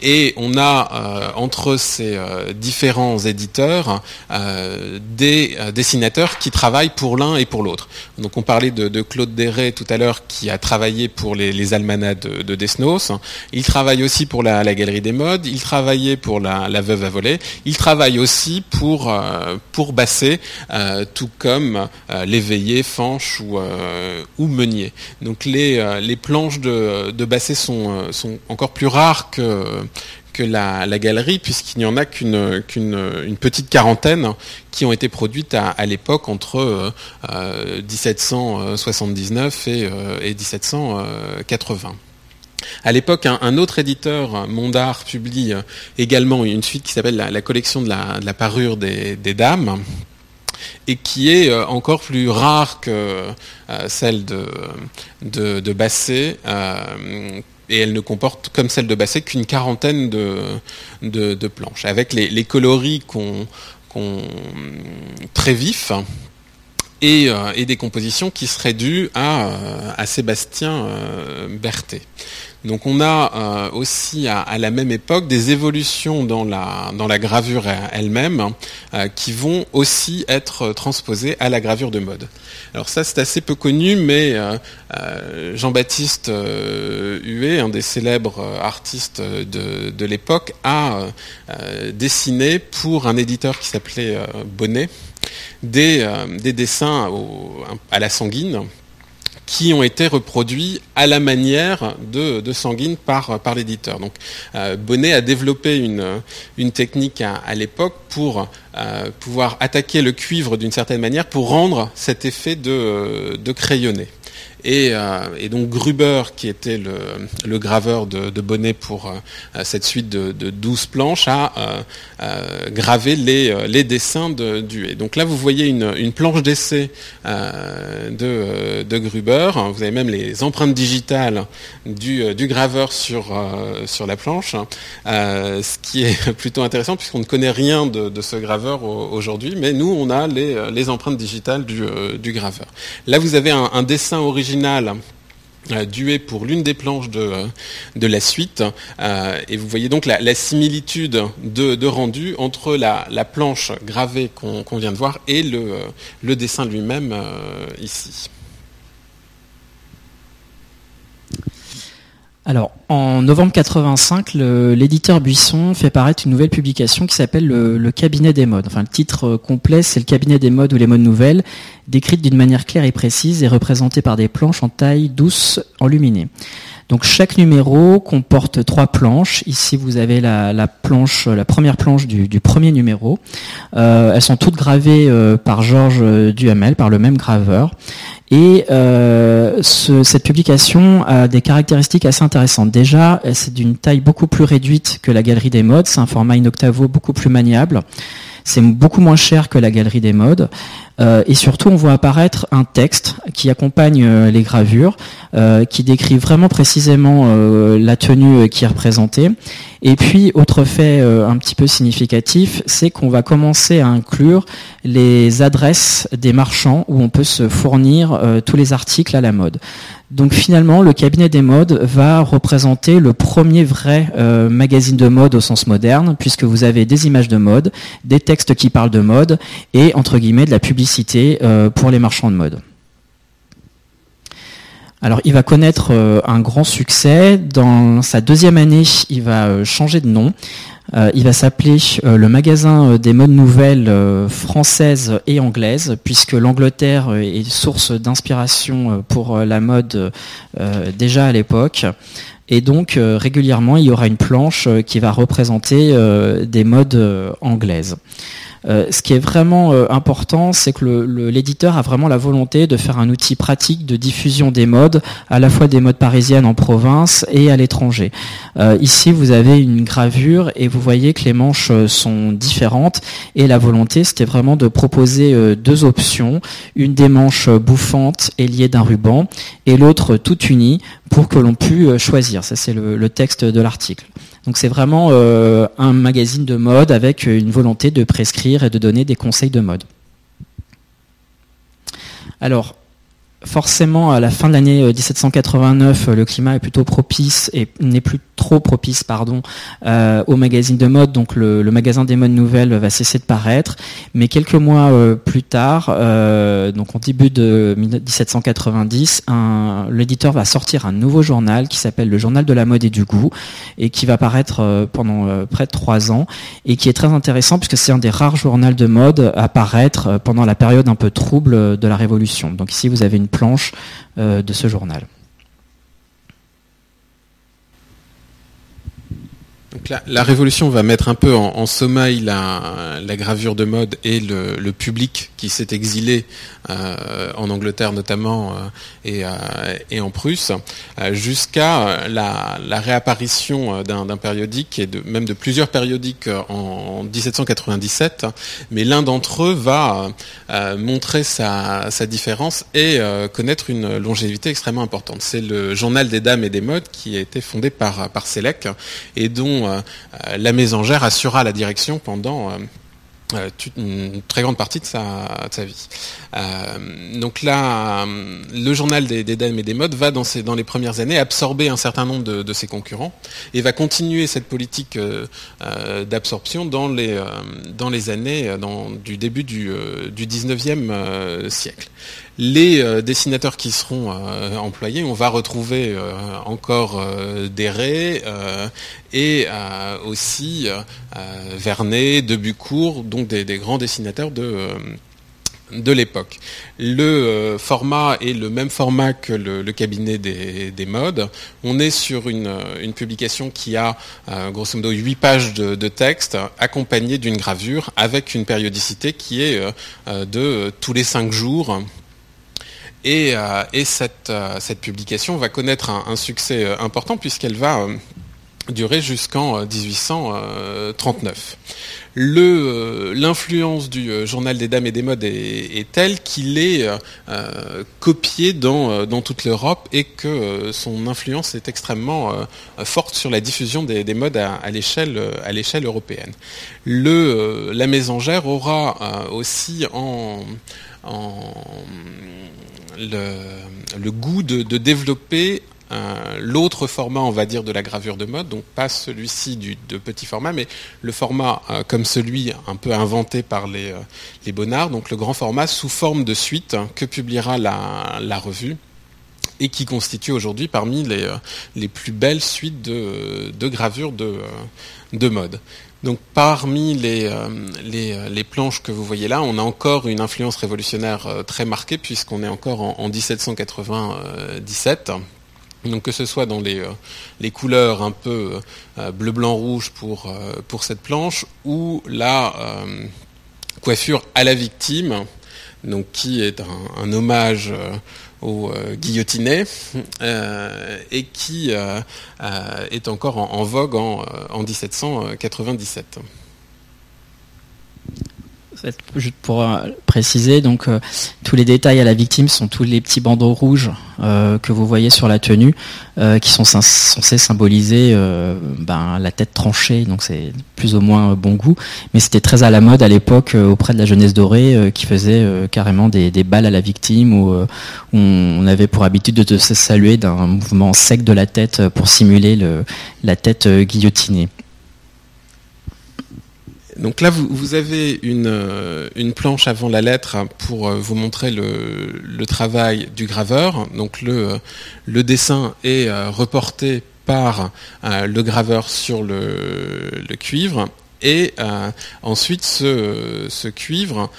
[SPEAKER 3] et on a euh, entre ces euh, différents éditeurs euh, des dessinateurs qui travaillent pour l'un et pour l'autre. Donc on parlait de, Claude Desré tout à l'heure qui a travaillé pour les, les almanachs de, Desnos. Il travaille aussi pour la, Galerie des Modes. Il travaillait pour la, Veuve à voler. Il travaille aussi pour pour Basset, tout comme l'éveillé, Fanche ou, ou Meunier. Donc les, les planches de, de Basset sont, sont encore plus rares que que la, galerie, puisqu'il n'y en a qu'une petite quarantaine qui ont été produites à, l'époque entre 1779 euh, et, 1780. Euh, à l'époque, un, autre éditeur, Mondart, publie également une suite qui s'appelle la, collection de la, parure des, dames et qui est encore plus rare que celle de Basset, et elle ne comporte, comme celle de Basset, qu'une quarantaine de, de, planches, avec les, coloris qu'on très vifs et, euh, et, des compositions qui seraient dues à, à Sébastien euh, Berthet. Donc on a euh, aussi à, la même époque des évolutions dans la, gravure elle-même euh, qui vont aussi être transposées à la gravure de mode. Alors ça c'est assez peu connu, mais euh, Jean-Baptiste Huet, un des célèbres artistes de, l'époque, a dessiné pour un éditeur qui s'appelait Bonnet des dessins à la sanguine qui ont été reproduits à la manière de, de Sanguine par, l'éditeur. Euh, Bonnet a développé une, technique à, l'époque pour euh, pouvoir attaquer le cuivre d'une certaine manière pour rendre cet effet de crayonné. Euh, et, donc Gruber, qui était le, graveur de, Bonnet pour euh, cette suite de, de 12 planches, a euh, gravé les, dessins de, du Et donc là, vous voyez une, planche d'essai de, Gruber. Vous avez même les empreintes digitales du, graveur sur, sur la planche, ce qui est plutôt intéressant puisqu'on ne connaît rien de, ce graveur aujourd'hui, mais nous, on a les, empreintes digitales du, graveur. Là, vous avez un dessin original euh, dué pour l'une des planches de, euh, la suite. Euh, et vous voyez donc la, similitude de, rendu entre la, planche gravée qu'on vient de voir et le dessin lui-même ici.
[SPEAKER 2] Alors, en novembre 85, l'éditeur Buisson fait paraître une nouvelle publication qui s'appelle le, Cabinet des modes. Enfin, le titre euh, complet, c'est le Cabinet des modes ou les modes nouvelles, décrite d'une manière claire et précise et représentée par des planches en taille douce enluminée. Donc chaque numéro comporte trois planches. Ici vous avez la, planche, la première planche du, premier numéro. Euh, elles sont toutes gravées euh, par Georges Duhamel, par le même graveur. Et euh, cette publication a des caractéristiques assez intéressantes. Déjà, c'est d'une taille beaucoup plus réduite que la Galerie des Modes. C'est un format in octavo beaucoup plus maniable. C'est beaucoup moins cher que la Galerie des Modes. et surtout, on voit apparaître un texte qui accompagne les gravures, qui décrit vraiment précisément la tenue qui est représentée. Et puis, autre fait un petit peu significatif, c'est qu'on va commencer à inclure les adresses des marchands où on peut se fournir tous les articles à la mode. Donc finalement, le cabinet des modes va représenter le premier vrai euh, magazine de mode au sens moderne, puisque vous avez des images de mode, des textes qui parlent de mode, et entre guillemets de la publicité euh, pour les marchands de mode. Alors il va connaître euh, un grand succès. Dans sa deuxième année, il va changer de nom. Euh, il va s'appeler euh, le magasin euh, des modes nouvelles françaises et anglaises, puisque l'Angleterre est source d'inspiration pour la mode déjà à l'époque. Et donc régulièrement, il y aura une planche qui va représenter des modes anglaises. Euh, ce qui est vraiment euh, important, c'est que l'éditeur a vraiment la volonté de faire un outil pratique de diffusion des modes, à la fois des modes parisiennes en province et à l'étranger. Euh, ici, vous avez une gravure et vous voyez que les manches sont différentes et la volonté, c'était vraiment de proposer deux options, une des manches bouffantes et liée d'un ruban et l'autre toute unie pour que l'on puisse choisir. Ça, c'est le texte de l'article. Donc c'est vraiment euh, un magazine de mode avec une volonté de prescrire et de donner des conseils de mode. Alors, forcément, à la fin de l'année 1789, euh, le climat est plutôt propice et n'est plus trop propice pardon, euh, au magazine de mode. Donc le, magasin des modes nouvelles va cesser de paraître. Mais quelques mois euh, plus tard, donc en début de 1790, l'éditeur va sortir un nouveau journal qui s'appelle le Journal de la mode et du goût et qui va paraître pendant près de trois ans et qui est très intéressant puisque c'est un des rares journaux de mode à paraître pendant la période un peu trouble de la Révolution. Donc ici vous avez une planche euh, de ce journal.
[SPEAKER 3] La, Révolution va mettre un peu en, sommeil la, gravure de mode et le, public qui s'est exilé euh, en Angleterre notamment euh, euh, et, en Prusse, jusqu'à la, réapparition d'un périodique et même de plusieurs périodiques en, 1797. Mais l'un d'entre eux va montrer sa, différence et connaître une longévité extrêmement importante. C'est le Journal des Dames et des Modes qui a été fondé par, par et dont euh, la mésangère assura la direction pendant euh, euh, une très grande partie de sa, vie. donc là, le journal des, dames et des modes va dans, les premières années absorber un certain nombre de, ses concurrents et va continuer cette politique d'absorption dans, les, dans les années du début du, du 19e siècle les euh, dessinateurs qui seront euh, employés, on va retrouver euh, encore raies et aussi Vernet, Debucourt, donc des, grands dessinateurs de l'époque. Le format est le même format que le, cabinet des, modes. On est sur une, publication qui a grosso modo 8 pages de, texte accompagnée d'une gravure avec une périodicité qui est de tous les 5 jours et, euh, euh, cette, publication va connaître un, succès euh, important puisqu'elle va durer jusqu'en 1839. L'influence du journal des dames et des modes est, telle qu'il est copié dans, toute l'Europe et que son influence est extrêmement forte sur la diffusion des, modes à, à l'échelle européenne. la mésangère aura aussi en le, goût de, développer euh, l'autre format, on va dire, de la gravure de mode, donc pas celui-ci de petit format, mais le format euh, comme celui un peu inventé par les, euh, les Bonnards, donc le grand format sous forme de suite hein, que publiera la, revue et qui constitue aujourd'hui parmi les, plus belles suites de, de gravures de mode. Donc parmi les, euh, euh, les, planches que vous voyez là, on a encore une influence révolutionnaire euh, très marquée puisqu'on est encore en, 1797. Donc que ce soit dans les, couleurs un peu bleu, blanc, rouge pour, pour cette planche ou la coiffure à la victime, donc qui est un hommage au euh, guillotinet euh, et qui euh, est encore en, vogue en, 1797.
[SPEAKER 2] Juste pour préciser, donc tous les détails à la victime sont tous les petits bandeaux rouges que vous voyez sur la tenue, qui sont censés symboliser ben, la tête tranchée. Donc c'est plus ou moins bon goût, mais c'était très à la mode à l'époque auprès de la jeunesse dorée, qui faisait carrément des, balles à la victime, où, on avait pour habitude de se saluer d'un mouvement sec de la tête pour simuler le, la tête guillotinée.
[SPEAKER 3] Donc là, vous, avez euh, une, planche avant la lettre pour euh, vous montrer le, travail du graveur. Donc le, dessin est euh, reporté par le graveur sur le, cuivre. Et ensuite, ce, cuivre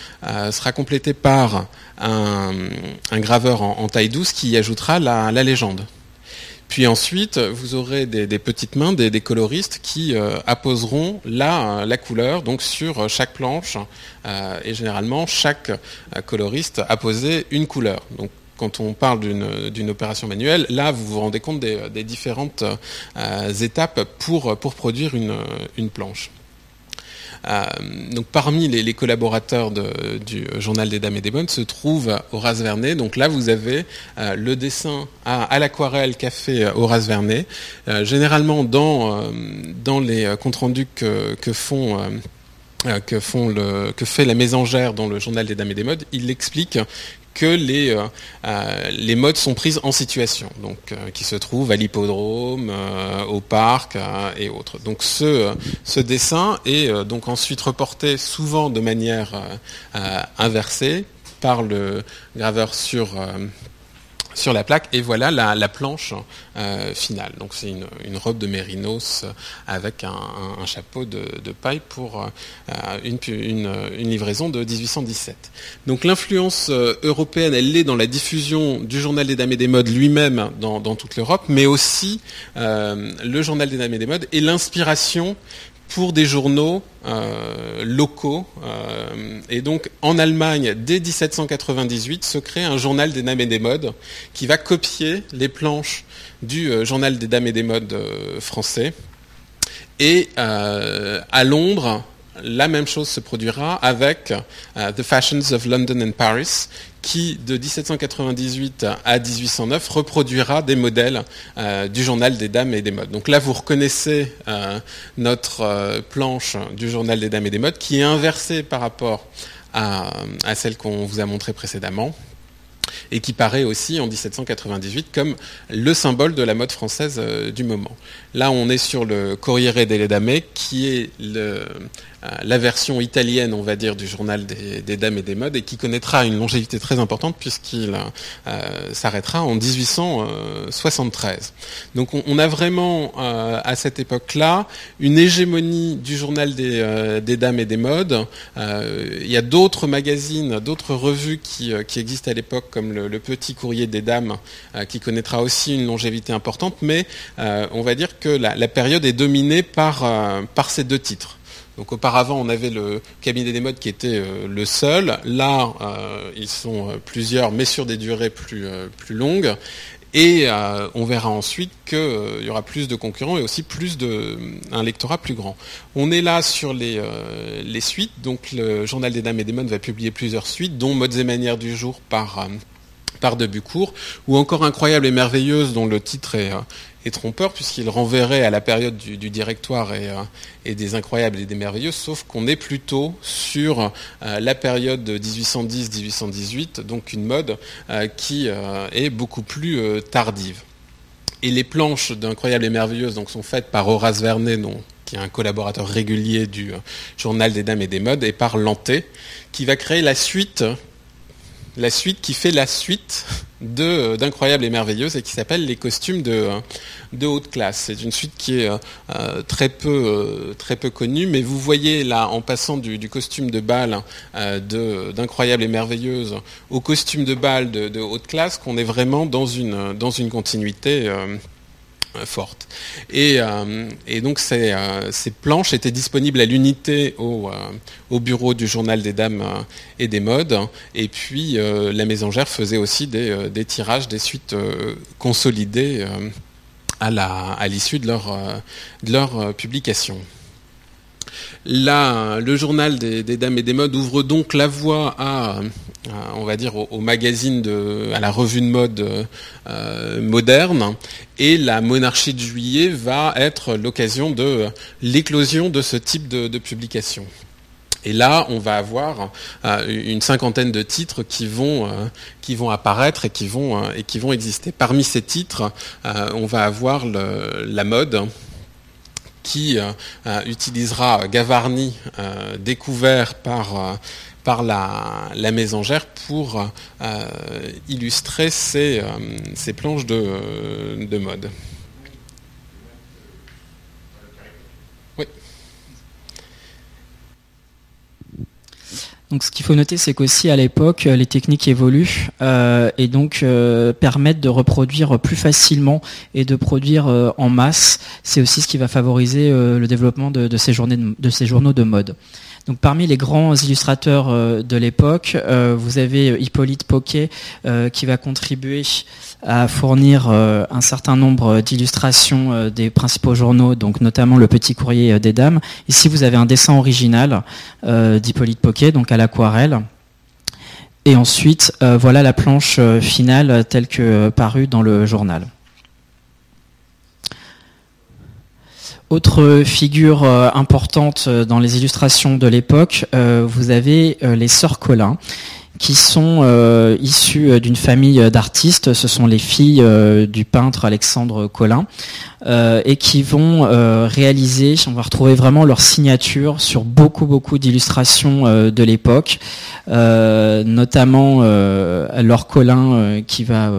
[SPEAKER 3] sera complété par un, graveur en, taille douce qui y ajoutera la légende. Puis ensuite, vous aurez des, petites mains, des, coloristes qui euh, apposeront la, la, couleur donc sur chaque planche. Euh, et généralement, chaque euh, coloriste apposait une couleur. Donc, quand on parle d'une opération manuelle, là, vous vous rendez compte des, différentes étapes pour, produire une planche. Euh, donc parmi les, collaborateurs du journal des Dames et des Bonnes se trouve Horace Vernet. Donc là, vous avez euh, le dessin à, l'aquarelle qu'a fait euh, Horace Vernet. généralement, dans, dans les comptes rendus que, font que, font le, que fait la mésangère dans le journal des dames et des modes, il explique que les, euh, euh, les modes sont prises en situation, donc euh, qui se trouvent à l'hippodrome, au parc et autres. Donc ce, ce dessin est donc ensuite reporté souvent de manière inversée par le graveur sur sur la plaque et voilà la, planche euh, finale. Donc c'est une, robe de mérinos avec un, chapeau de, paille pour euh, une, livraison de 1817. Donc l'influence euh, européenne, elle est dans la diffusion du journal des dames et des modes lui-même dans, dans, toute l'Europe, mais aussi le journal des dames et des modes et l'inspiration pour des journaux euh, locaux. Euh, et donc en Allemagne, dès 1798, se crée un journal des dames et des modes qui va copier les planches du euh, journal des dames et des modes français. Et à Londres, la même chose se produira avec The Fashions of London and Paris, qui, de 1798 à 1809, reproduira des modèles euh, du journal des dames et des modes. Donc là, vous reconnaissez euh, notre euh, planche du journal des dames et des modes, qui est inversée par rapport à celle qu'on vous a montrée précédemment et qui paraît aussi en 1798 comme le symbole de la mode française du moment. Là, on est sur le Corriere delle Dame, qui est le, euh, la version italienne, on va dire, du journal des, dames et des modes, et qui connaîtra une longévité très importante puisqu'il euh, s'arrêtera en 1873. Donc on, a vraiment euh, à cette époque-là une hégémonie du journal des, dames et des modes. il y a d'autres magazines, d'autres revues qui, existent à l'époque, comme le, Petit Courrier des Dames, qui connaîtra aussi une longévité importante, mais on va dire que la, période est dominée par, par ces deux titres. Donc auparavant, on avait le cabinet des modes qui était euh, le seul. Là, euh, ils sont euh, plusieurs, mais sur des durées plus, plus longues. Et on verra ensuite qu'il y aura plus de concurrents et aussi plus de un lectorat plus grand. On est là sur les, les suites. Donc le journal des dames et des modes va publier plusieurs suites, dont Modes et manières du jour par par de Bucourt, ou encore Incroyable et merveilleuse, dont le titre est, et trompeur puisqu'il renverrait à la période du, directoire euh, et, des incroyables et des merveilleux, sauf qu'on est plutôt sur euh, la période de 1810-1818, donc une mode euh, qui est beaucoup plus tardive. Et les planches d'Incroyables et Merveilleuses donc, sont faites par Horace Vernet, qui est un collaborateur régulier du Journal des Dames et des Modes, et par Lanté, qui va créer la suite la suite qui fait la suite de d'incroyables et merveilleuses et qui s'appelle les costumes de, de haute classe. C'est une suite qui est euh, très peu euh, connue, mais vous voyez là en passant du, costume de bal euh, d'incroyables et merveilleuses au costume de bal de, haute classe qu'on est vraiment dans une continuité euh, forte. Euh, et, donc euh, ces, planches étaient disponibles à l'unité au, bureau du journal des dames et des modes. Et puis la mésangère faisait aussi des, tirages, des suites consolidées à l'issue de leur publication. Le journal des, dames et des modes ouvre donc la voie à, on va dire, au, magazine de, à la revue de mode euh, moderne, et la monarchie de juillet va être l'occasion de l'éclosion de ce type de, publication. Et là, on va avoir euh, une cinquantaine de titres qui vont, euh, apparaître et qui vont exister. Parmi ces titres, on va avoir la mode, qui euh, euh, utilisera Gavarni euh, découvert par par la, la, mésangère pour illustrer ces, planches de, de mode.
[SPEAKER 2] Donc, ce qu'il faut noter, c'est qu'aussi à l'époque, euh, les techniques évoluent euh, et donc euh, permettent de reproduire plus facilement et de produire en masse. C'est aussi ce qui va favoriser le développement de, de, ces journées de, ces journaux de mode. Donc parmi les grands illustrateurs de l'époque, vous avez Hippolyte Poquet qui va contribuer à fournir euh, un certain nombre d'illustrations euh, des principaux journaux, donc notamment le Petit Courrier euh, des Dames. Ici, vous avez un dessin original d'Hippolyte Poquet, donc à l'aquarelle. Et ensuite, voilà la planche finale telle que parue dans le journal. Autre figure importante dans les illustrations de l'époque, vous avez les sœurs Colin qui sont euh, issus euh, d'une famille d'artistes. Ce sont les filles euh, du peintre Alexandre Collin. Euh, et qui vont euh, réaliser, on va retrouver vraiment leur signature sur beaucoup beaucoup d'illustrations euh, de l'époque, notamment Laure Collin qui va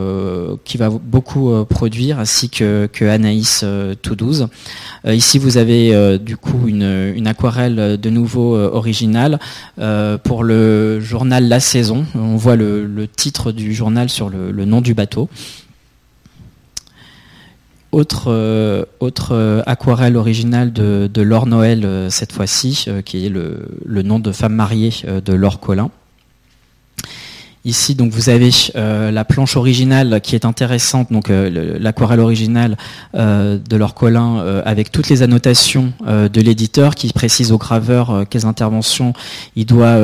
[SPEAKER 2] qui va beaucoup produire, ainsi que, Anaïs Toudouse. ici, vous avez du coup une, une, aquarelle de nouveau originale pour le journal La Saison. On voit le, titre du journal sur le, nom du bateau. Autre, euh, euh, aquarelle originale de, de Laure Noël euh, cette fois-ci, qui est le, le, nom de femme mariée de Laure Collin. Ici, donc, vous avez la planche originale qui est intéressante, donc l'aquarelle originale de Laure Collin avec toutes les annotations de l'éditeur qui précise au graveur quelles interventions il doit,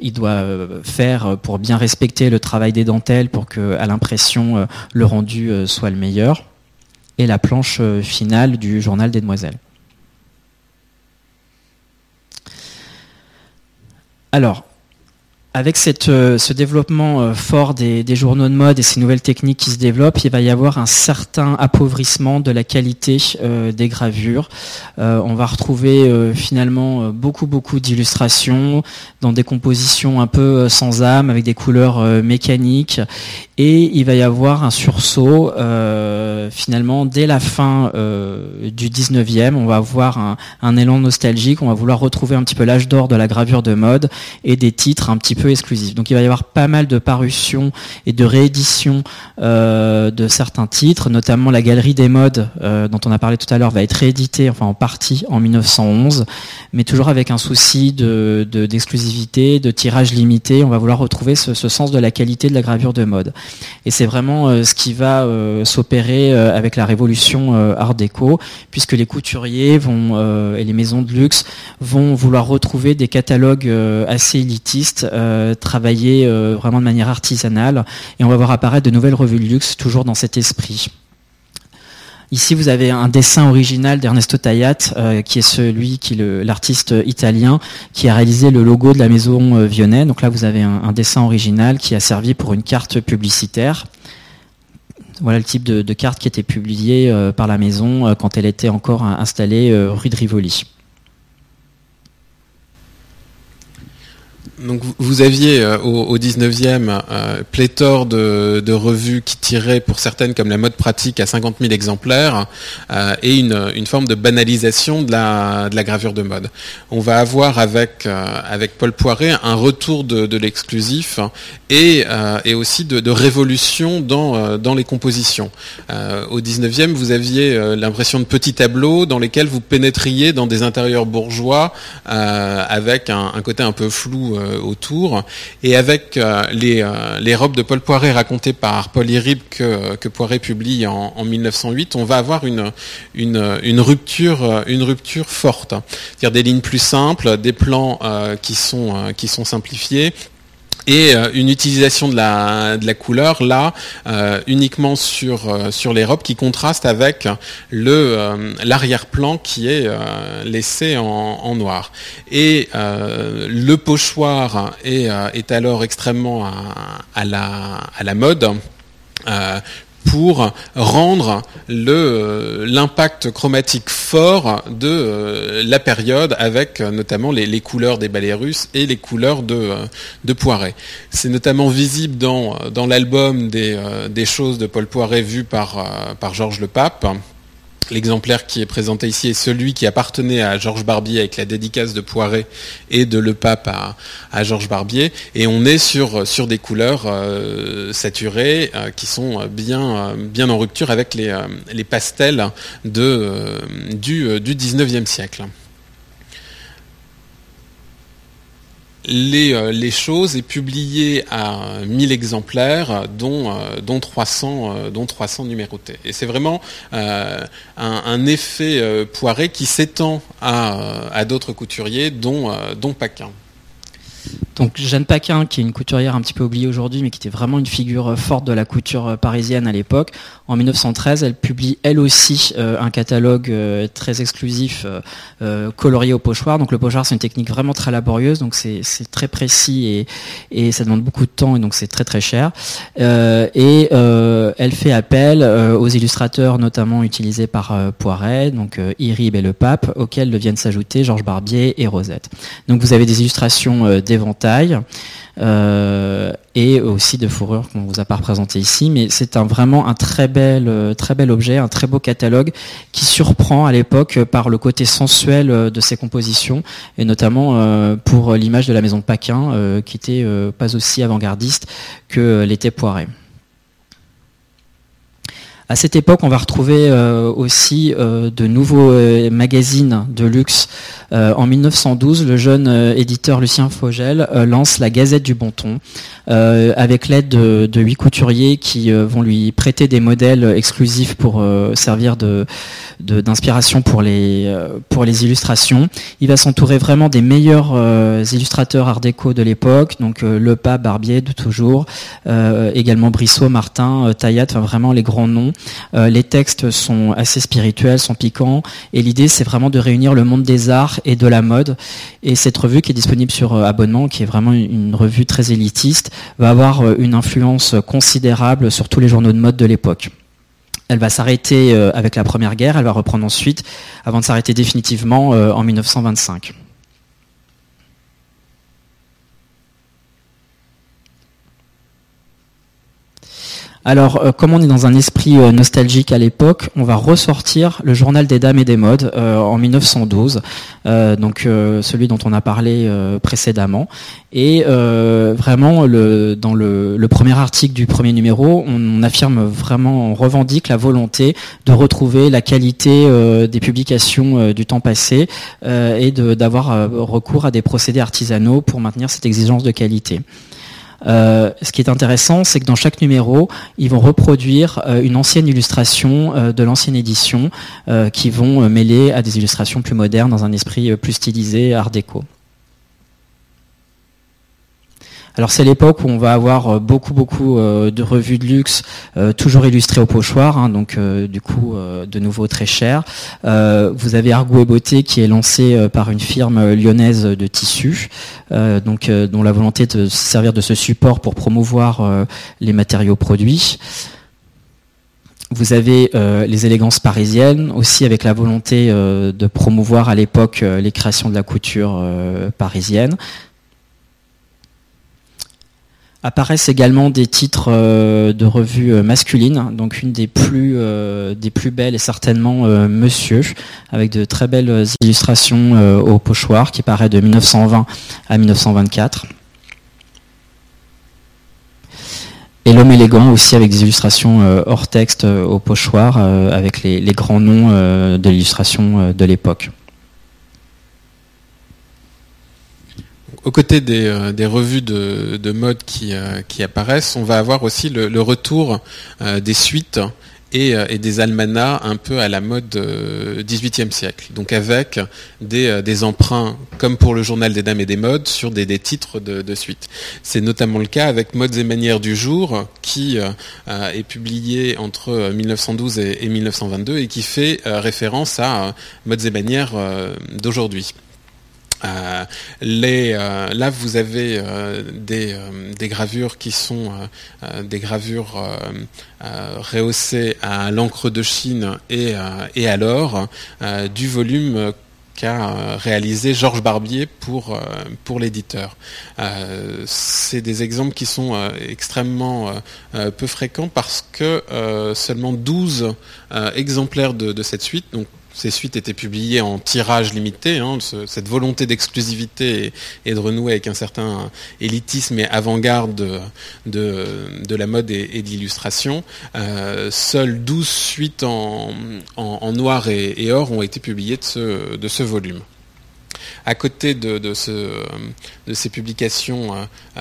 [SPEAKER 2] il doit faire pour bien respecter le travail des dentelles pour que à l'impression le rendu soit le meilleur et la planche euh, finale du journal des demoiselles. Alors, avec euh, ce développement euh, fort des, journaux de mode et ces nouvelles techniques qui se développent, il va y avoir un certain appauvrissement de la qualité euh, des gravures. on va retrouver finalement beaucoup beaucoup d'illustrations dans des compositions un peu sans âme, avec des couleurs mécaniques, et il va y avoir un sursaut finalement dès la fin du 19e. On va avoir un, un élan nostalgique, on va vouloir retrouver un petit peu l'âge d'or de la gravure de mode et des titres un petit peu exclusif. Donc il va y avoir pas mal de parutions et de rééditions euh, de certains titres, notamment la Galerie des modes euh, dont on a parlé tout à l'heure va être rééditée, enfin en partie en 1911, mais toujours avec un souci de d'exclusivité, de, tirage limité. On va vouloir retrouver ce, sens de la qualité de la gravure de mode. Et c'est vraiment euh, ce qui va s'opérer avec la révolution Art déco, puisque les couturiers vont et les maisons de luxe vont vouloir retrouver des catalogues assez élitistes euh, travailler euh, vraiment de manière artisanale et on va voir apparaître de nouvelles revues de luxe toujours dans cet esprit. Ici, vous avez un dessin original d'Ernesto Tayat, euh, qui est celui qui l'artiste italien qui a réalisé le logo de la maison Vionnet. Donc là, vous avez un, dessin original qui a servi pour une carte publicitaire. Voilà le type de, de carte qui était publiée par la maison quand elle était encore installée rue de Rivoli.
[SPEAKER 3] Donc vous aviez euh, au, 19e euh, pléthore de, revues qui tiraient pour certaines comme la mode pratique à 50 000 exemplaires euh, et une, forme de banalisation de la, gravure de mode. On va avoir avec, Paul Poiret un retour de, l'exclusif et, aussi de, révolution dans, les compositions. au 19e, vous aviez l'impression de petits tableaux dans lesquels vous pénétriez dans des intérieurs bourgeois avec un côté un peu flou autour. Et avec les, les robes de Paul Poiret racontées par Paul Irib que, que Poiret publie en, en, 1908, on va avoir une, une, une rupture, une rupture forte. C'est-à-dire des lignes plus simples, des plans qui, sont, qui sont simplifiés et euh, une utilisation de la, de la couleur là euh, uniquement sur, euh, sur les robes qui contraste avec le l'arrière-plan qui est laissé en, noir. Et le pochoir est, est alors extrêmement à, la, à la mode pour rendre l'impact chromatique fort de euh, la période avec euh, notamment les, couleurs des ballets russes et les couleurs de, euh, de Poiret. C'est notamment visible dans, dans l'album des, des choses de Paul Poiret vu par, par Georges Le Pape L'exemplaire qui est présenté ici est celui qui appartenait à Georges Barbier avec la dédicace de Poiret et de Le Pape à, Georges Barbier. Et on est sur, des couleurs euh, saturées euh, qui sont bien, bien en rupture avec les, euh, pastels du, du 19e siècle. Les, les, choses est publié à 1000 exemplaires, dont, dont, 300, dont 300 numérotés. Et c'est vraiment euh, un, effet euh, poiré qui s'étend à, à d'autres couturiers, dont, dont Paquin.
[SPEAKER 2] Donc Jeanne Paquin, qui est une couturière un petit peu oubliée aujourd'hui, mais qui était vraiment une figure euh, forte de la couture euh, parisienne à l'époque. En 1913, elle publie elle aussi euh, un catalogue très exclusif colorié au pochoir. Donc le pochoir, c'est une technique vraiment très laborieuse, donc c'est très précis et, ça demande beaucoup de temps et donc c'est très très cher. et elle fait appel aux illustrateurs notamment utilisés par Poiret, donc Irib et le Pape, auxquels viennent s'ajouter Georges Barbier et Rosette. Donc vous avez des illustrations euh, et aussi de fourrure qu'on vous a pas représenté ici, mais c'est vraiment un très bel, euh, très bel objet, un très beau catalogue qui surprend à l'époque par le côté sensuel euh, de ses compositions, et notamment pour l'image de la maison de Paquin, qui était pas aussi avant-gardiste que l'était Poiret. À cette époque, on va retrouver euh, aussi euh, de nouveaux euh, magazines de luxe. en 1912, le jeune éditeur Lucien Fogel lance la Gazette du Bon Ton, avec l'aide de huit couturiers qui vont lui prêter des modèles exclusifs pour servir d'inspiration pour les pour les illustrations. Il va s'entourer vraiment des meilleurs illustrateurs art déco de l'époque, donc Lepas, Barbier de toujours, également Brissot, Martin, Taillat, enfin vraiment les grands noms. Euh, les textes sont assez spirituels, sont piquants, et l'idée c'est vraiment de réunir le monde des arts et de la mode. Et cette revue qui est disponible sur euh, abonnement, qui est vraiment une revue très élitiste, va avoir euh, une influence considérable sur tous les journaux de mode de l'époque. Elle va s'arrêter avec la Première Guerre, elle va reprendre ensuite, avant de s'arrêter définitivement en 1925. Alors, euh, comme on est dans un esprit euh, nostalgique à l'époque, on va ressortir le journal des dames et des modes euh, en 1912, donc celui dont on a parlé précédemment. Et vraiment, dans le, premier article du premier numéro, on, affirme vraiment, on revendique la volonté de retrouver la qualité des publications du temps passé et d'avoir recours à des procédés artisanaux pour maintenir cette exigence de qualité. Euh, ce qui est intéressant, c'est que dans chaque numéro, ils vont reproduire euh, une ancienne illustration euh, de l'ancienne édition qui vont mêler à des illustrations plus modernes dans un esprit plus stylisé, art déco. Alors c'est l'époque où on va avoir euh, beaucoup beaucoup euh, de revues de luxe, euh, toujours illustrées au pochoir, hein, donc du coup de nouveau très cher. vous avez Argou et Beauté qui est lancé par une firme lyonnaise de tissus, donc dont la volonté de servir de ce support pour promouvoir les matériaux produits. Vous avez les élégances parisiennes, aussi avec la volonté de promouvoir à l'époque les créations de la couture parisienne apparaissent également des titres euh, de revues euh, masculines, donc une des plus, euh, belles est certainement Monsieur, avec de très belles illustrations au pochoir qui paraît de 1920 à 1924. Et l'homme élégant aussi avec des illustrations hors texte au pochoir avec les grands noms de l'illustration de l'époque.
[SPEAKER 3] Aux côtés des, revues de, mode qui, apparaissent, on va avoir aussi le, retour des suites euh, et, des almanachs un peu à la mode euh, 18e siècle. Donc avec des, euh, emprunts, comme pour le journal des dames et des modes, sur des, titres de, de suite. C'est notamment le cas avec Modes et manières du jour, qui euh, est publié entre 1912 et, et, 1922 et qui fait référence à Modes et manières d'aujourd'hui. Euh, euh, là, vous avez euh, des, gravures qui sont des gravures rehaussées à l'encre de Chine et, et à l'or du volume qu'a réalisé Georges Barbier pour, l'éditeur. c'est des exemples qui sont extrêmement peu fréquents parce que seulement 12 exemplaires de, cette suite, ces suites étaient publiées en tirage limité. Hein, cette volonté d'exclusivité et, de renouer avec un certain élitisme et avant-garde de, la mode et, de l'illustration. Euh, seules 12 suites en, noir et, or ont été publiées de ce volume à côté de, ces publications euh, euh,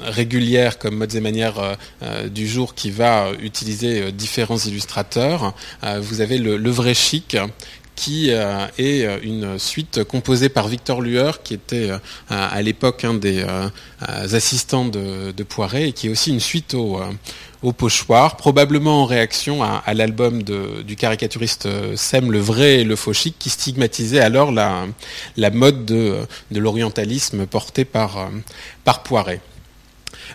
[SPEAKER 3] régulières comme Modes et manières euh, du jour qui va utiliser différents illustrateurs, vous avez le, vrai chic qui est une suite composée par Victor Lueur, qui était à l'époque un des assistants de, de, Poiret, et qui est aussi une suite au, au pochoir, probablement en réaction à, l'album du caricaturiste euh, Sem, Le vrai et le faux chic, qui stigmatisait alors la, mode de, l'orientalisme porté par, euh, par Poiret.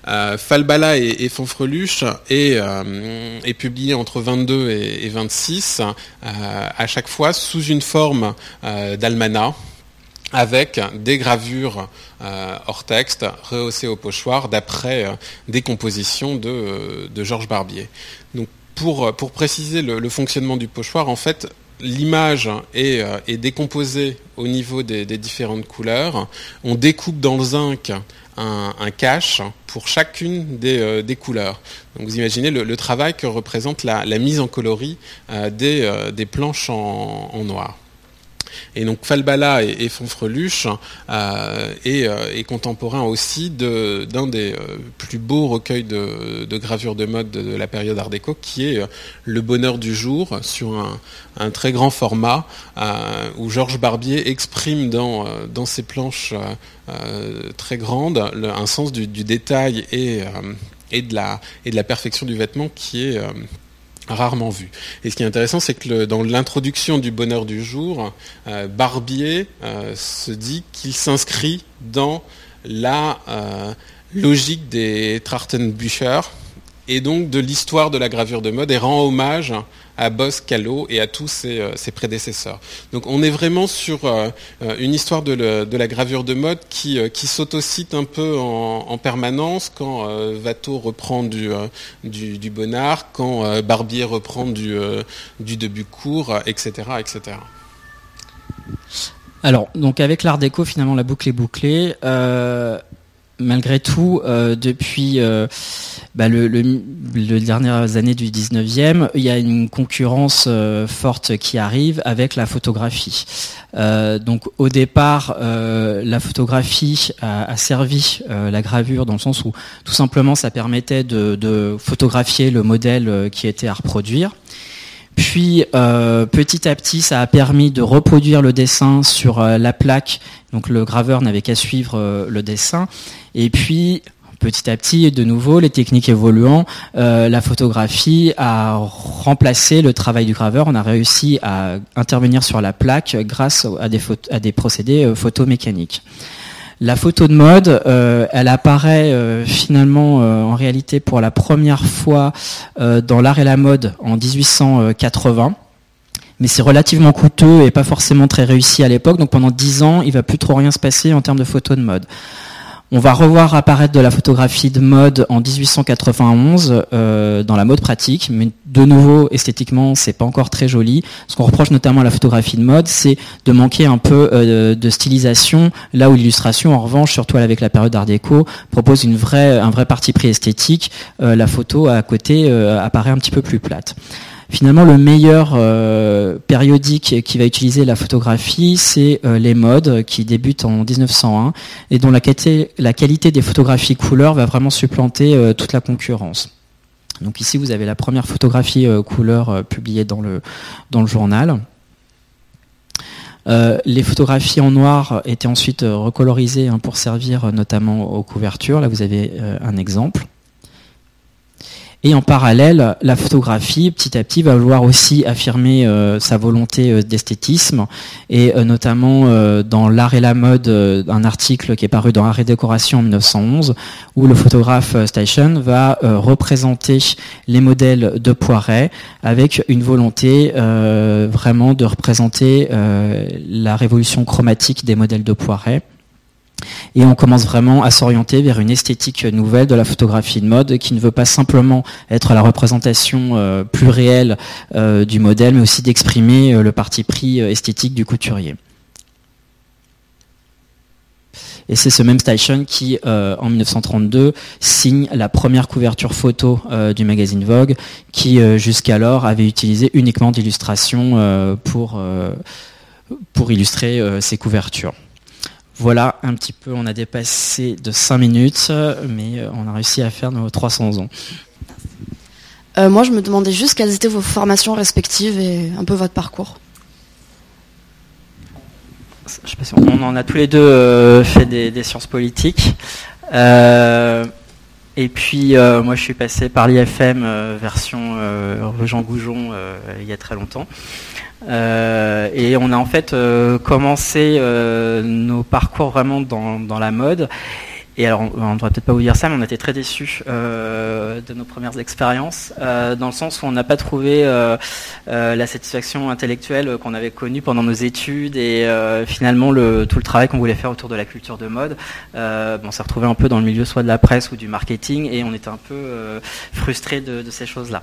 [SPEAKER 3] Euh, Falbala et, et Fonfreluche est, publié entre 22 et, 26, à chaque fois sous une forme d'almanach avec des gravures euh, hors texte rehaussées au pochoir d'après euh, des compositions de, euh, Georges Barbier. Donc pour, pour préciser le, fonctionnement du pochoir, en fait, l'image est, décomposée au niveau des, différentes couleurs. On découpe dans le zinc un, cache pour chacune des, couleurs. Donc vous imaginez le, travail que représente la, mise en coloris des, planches en noir. Et donc Falbala et, Fonfreluche euh, euh, est, contemporain aussi d'un des euh, plus beaux recueils de, gravures de mode de, la période Art déco, qui est Le Bonheur du jour, sur un, très grand format, où Georges Barbier exprime dans, ses planches très grandes un sens du, détail et de la perfection du vêtement qui est rarement vu. Et ce qui est intéressant, c'est que dans l'introduction du bonheur du jour, euh, Barbier euh, se dit qu'il s'inscrit dans la euh, logique des Trachtenbücher et donc de l'histoire de la gravure de mode et rend hommage à Boss, Callot et à tous ses, euh, prédécesseurs. Donc on est vraiment sur euh, euh, une histoire de, la gravure de mode qui, s'autocite un peu en, permanence quand Watteau reprend du, du, Bonnard, quand Barbier reprend du, du Debucourt, etc., etc.
[SPEAKER 2] Alors, donc avec l'art déco, finalement, la boucle est bouclée malgré tout, euh, depuis euh, bah, dernières années du 19e, il y a une concurrence euh, forte qui arrive avec la photographie. donc au départ, la photographie a, servi la gravure dans le sens où tout simplement ça permettait de photographier le modèle qui était à reproduire. Puis euh, petit à petit, ça a permis de reproduire le dessin sur euh, la plaque. Donc le graveur n'avait qu'à suivre euh, le dessin. Et puis petit à petit, de nouveau, les techniques évoluant, la photographie a remplacé le travail du graveur. On a réussi à intervenir sur la plaque grâce à des, procédés photomécaniques. La photo de mode, euh, elle apparaît euh, finalement euh, en réalité pour la première fois dans l'art et la mode en 1880 mais c'est relativement coûteux et pas forcément très réussi à l'époque. Donc pendant dix ans, il va plus trop rien se passer en termes de photos de mode. On va revoir apparaître de la photographie de mode en 1891 dans la mode pratique, mais de nouveau, esthétiquement, c'est pas encore très joli. Ce qu'on reproche notamment à la photographie de mode, c'est de manquer un peu de stylisation, là où l'illustration, en revanche, surtout avec la période Art déco, propose une vraie, un vrai parti pris esthétique. la photo à côté apparaît un petit peu plus plate. Finalement, le meilleur euh, périodique qui va utiliser la photographie, c'est euh, les modes qui débutent en 1901 et dont la qualité, des photographies couleurs va vraiment supplanter euh, toute la concurrence. Donc ici, vous avez la première photographie couleur publiée dans le, dans le journal. les photographies en noir étaient ensuite recolorisées hein, pour servir notamment aux couvertures. Là, vous avez un exemple. Et en parallèle, la photographie, petit à petit, va vouloir aussi affirmer euh, sa volonté euh, d'esthétisme, et euh, notamment dans L'art et la mode, un article qui est paru dans Art et décoration en 1911, où le photographe Station va représenter les modèles de Poiret avec une volonté vraiment de représenter la révolution chromatique des modèles de Poiret. Et on commence vraiment à s'orienter vers une esthétique nouvelle de la photographie de mode qui ne veut pas simplement être la représentation euh, plus réelle euh, du modèle, mais aussi d'exprimer euh, le parti pris esthétique du couturier. Et c'est ce même Station qui, en 1932, signe la première couverture photo du magazine Vogue, qui jusqu'alors avait utilisé uniquement d'illustrations pour, pour illustrer ses couvertures. Voilà, un petit peu, on a dépassé de 5 minutes, mais euh, on a réussi à faire nos 300 ans.
[SPEAKER 4] Euh, moi, je me demandais juste quelles étaient vos formations respectives et un peu votre parcours.
[SPEAKER 2] Je sais pas si on en a tous les deux euh, fait des, sciences politiques. et puis, moi, je suis passé par l'IFM version Jean Goujon il y a très longtemps. Euh, et on a en fait euh, commencé euh, nos parcours vraiment dans, la mode. Et alors, on ne devrait peut-être pas vous dire ça, mais on était très déçus de nos premières expériences, dans le sens où on n'a pas trouvé la satisfaction intellectuelle qu'on avait connue pendant nos études et finalement le, tout le travail qu'on voulait faire autour de la culture de mode. on s'est retrouvé un peu dans le milieu soit de la presse ou du marketing et on était un peu frustrés de, ces choses-là.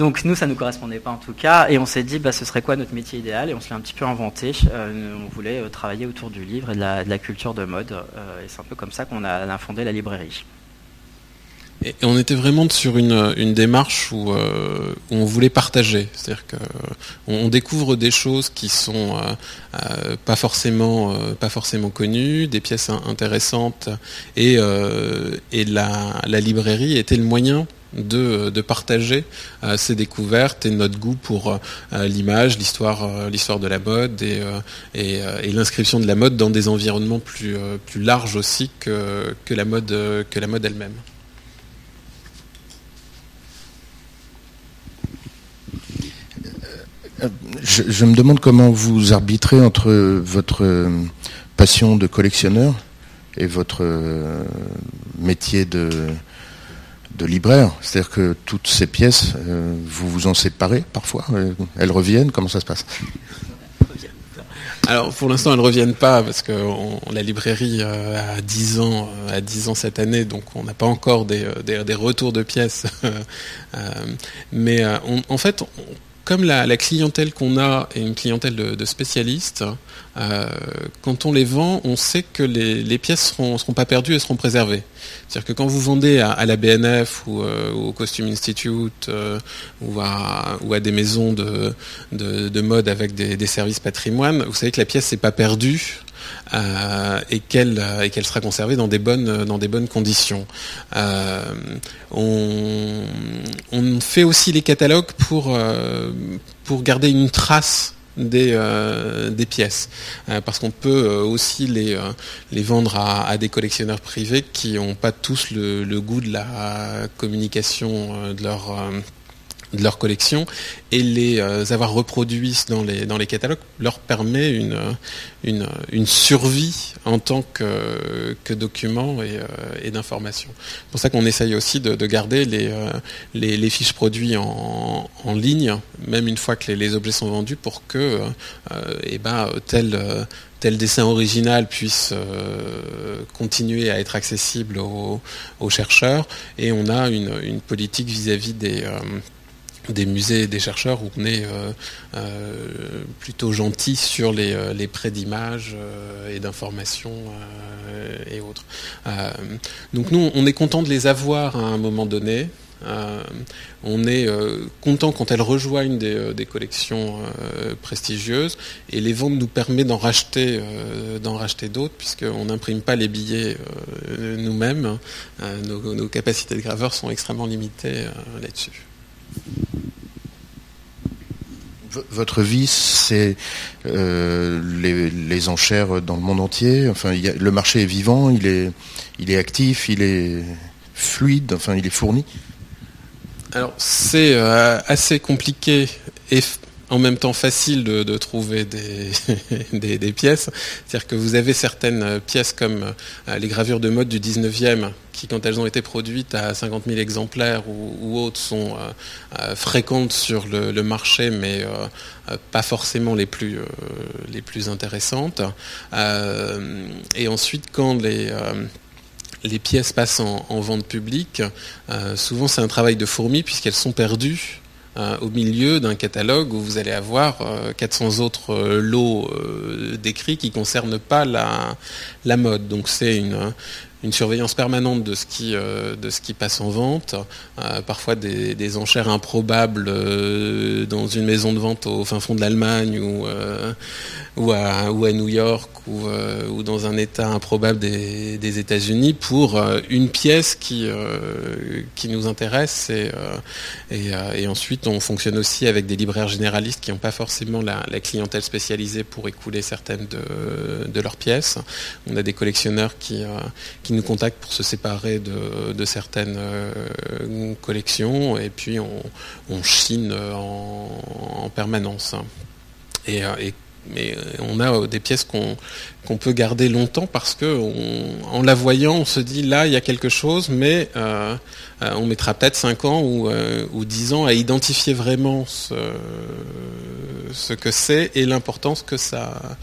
[SPEAKER 2] Donc nous, ça ne nous correspondait pas en tout cas, et on s'est dit, bah, ce serait quoi notre métier idéal, et on se l'a un petit peu inventé. Euh, on voulait euh, travailler autour du livre et de la, culture de mode, euh, et c'est un peu comme ça qu'on a, fondé la librairie.
[SPEAKER 3] Et on était vraiment sur une, démarche où, on voulait partager, c'est-à-dire qu'on découvre des choses qui sont pas forcément pas forcément connues, des pièces intéressantes, et, la librairie était le moyen de, partager euh, ces découvertes et notre goût pour euh, l'image, l'histoire, euh, l'histoire de la mode et, l'inscription de la mode dans des environnements plus, larges aussi que, la mode, elle-même.
[SPEAKER 1] Je, me demande comment vous arbitrez entre votre passion de collectionneur et votre métier de, de libraire. C'est-à-dire que toutes ces pièces, euh, vous vous en séparez parfois euh, Elles reviennent Comment ça se passe?
[SPEAKER 3] Alors pour l'instant elles ne reviennent pas parce que la librairie euh, a 10 ans, a 10 ans cette année, donc on n'a pas encore des, retours de pièces. mais en fait, comme la, clientèle qu'on a est une clientèle de, spécialistes, euh, quand on les vend, on sait que les, pièces ne seront, pas perdues et seront préservées. C'est-à-dire que quand vous vendez à, la BNF ou euh, au Costume Institute euh, ou, à, des maisons de, mode avec des, des, services patrimoine, vous savez que la pièce n'est pas perdue euh, et qu'elle euh, et qu'elle sera conservée dans des bonnes dans des bonnes conditions. Euh, on, on, fait aussi les catalogues pour pour garder une trace des, des, pièces. parce qu'on peut aussi les, les vendre à, des collectionneurs privés qui n'ont pas tous le, goût de la communication de leur de leur collection et les euh, avoir reproduits dans les, dans les catalogues leur permet une, une, une survie en tant que, que document et, euh, d'information. C'est pour ça qu'on essaye aussi de, de garder les, euh, les, fiches produits en, en, ligne, même une fois que les, objets sont vendus, pour que et eh ben, tel, tel dessin original puisse continuer à être accessible aux, chercheurs. Et on a une, politique vis-à-vis des des musées et des chercheurs où on est plutôt gentil sur les, les prêts d'images et d'informations et autres. donc nous, on est content de les avoir à un moment donné. Euh, on est euh, content quand elles rejoignent des, euh, collections prestigieuses et les ventes nous permettent d'en racheter, d'autres puisqu'on n'imprime pas les billets nous-mêmes. Nos, capacités de graveur sont extrêmement limitées là-dessus.
[SPEAKER 1] Votre vie, c'est les, enchères dans le monde entier. Enfin, le marché est vivant, il est, il est actif, il est fluide, enfin, il est fourni.
[SPEAKER 3] Alors c'est euh, assez compliqué et en même temps facile de, trouver des, pièces. C'est-à-dire que vous avez certaines euh, pièces comme euh, les gravures de mode du 19e qui, quand elles ont été produites à 50 000 exemplaires ou, autres, sont fréquentes sur le, marché, mais pas forcément les plus, intéressantes. et ensuite, quand les pièces passent en, vente publique, euh, souvent c'est un travail de fourmi puisqu'elles sont perdues euh, au milieu d'un catalogue où vous allez avoir 400 euh, autres lots d'écrits qui ne concernent pas la, mode. Donc une surveillance permanente de ce qui, euh, de ce qui passe en vente, euh, parfois des, enchères improbables euh, dans une maison de vente au fin fond de l'Allemagne ou, ou, à, ou, à, New York ou, ou, dans un état improbable des, États-Unis pour une pièce qui, qui nous intéresse et, et, ensuite on fonctionne aussi avec des libraires généralistes qui n'ont pas forcément la, clientèle spécialisée pour écouler certaines de, de leurs pièces. On a des collectionneurs qui nous contactent pour se séparer de, certaines euh, collections et puis on, chine en, permanence. Euh, mais on a euh, des pièces qu'on peut garder longtemps parce que en la voyant, on se dit là, il y a quelque chose, mais euh, on mettra peut-être 5 ans ou, euh, ou 10 ans à identifier vraiment ce, que c'est et l'importance que ça,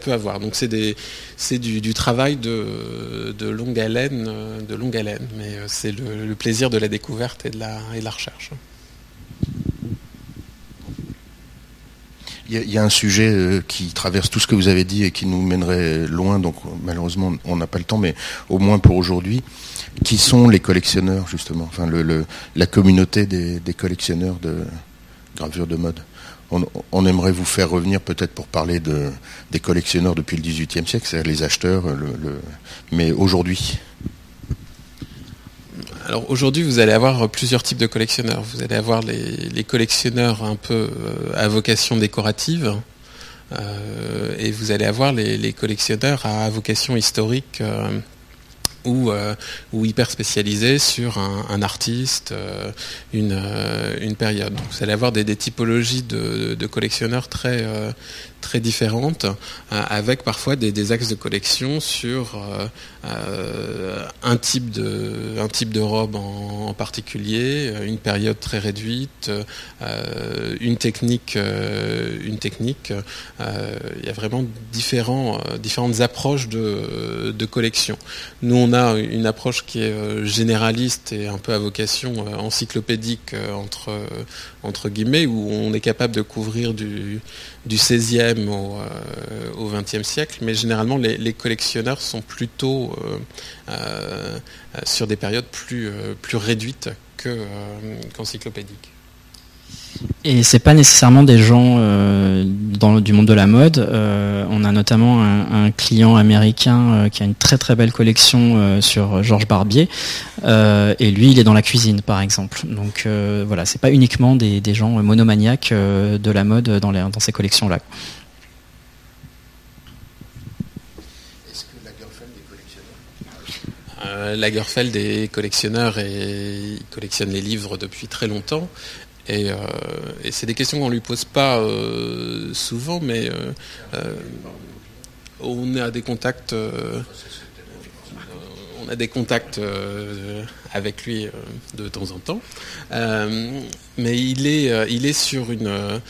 [SPEAKER 3] peut avoir. Donc c'est du, travail de, longue haleine, de longue haleine, mais euh, c'est le, plaisir de la découverte et de la recherche.
[SPEAKER 1] Il y, a un sujet qui traverse tout ce que vous avez dit et qui nous mènerait loin, donc malheureusement on n'a pas le temps, mais au moins pour aujourd'hui qui sont les collectionneurs justement, enfin la communauté des, collectionneurs de gravures de mode. On, aimerait vous faire revenir peut-être pour parler de, des collectionneurs depuis le XVIIIe siècle, c'est-à-dire les acheteurs, mais aujourd'hui?
[SPEAKER 3] Alors aujourd'hui, vous allez avoir plusieurs types de collectionneurs. Vous allez avoir les, collectionneurs un peu euh, à vocation décorative, euh, et vous allez avoir les, collectionneurs à vocation historique. Euh, ou, hyper spécialisé sur un, artiste, une, période. Vous allez avoir des, typologies de, collectionneurs très, très différentes, avec parfois des, axes de collection sur un, type de, un type de robe en, particulier, une période très réduite, une technique. une technique. il y a vraiment différents, différentes approches de, de collection. Nous, on a une approche qui est euh, généraliste et un peu à vocation euh, encyclopédique euh, entre, entre guillemets, où on est capable de couvrir du, du 16e au, au 20e siècle, mais généralement les, collectionneurs sont plutôt sur des périodes plus, plus réduites qu'encyclopédiques.
[SPEAKER 2] Et c'est pas nécessairement des gens euh, dans, du monde de la mode. Euh, on a notamment un, client américain euh, qui a une très très belle collection sur Georges Barbier. et lui, il est dans la cuisine, par exemple. Donc voilà, c'est pas uniquement des, gens monomaniaques de la mode dans, dans ces collections-là.
[SPEAKER 3] Lagerfeld est collectionneur et il collectionne les livres depuis très longtemps. Euh, et, c'est des questions qu'on ne lui pose pas euh, souvent, mais euh, on à des contacts. on a des contacts avec lui de temps en temps. mais il est, il est sur une.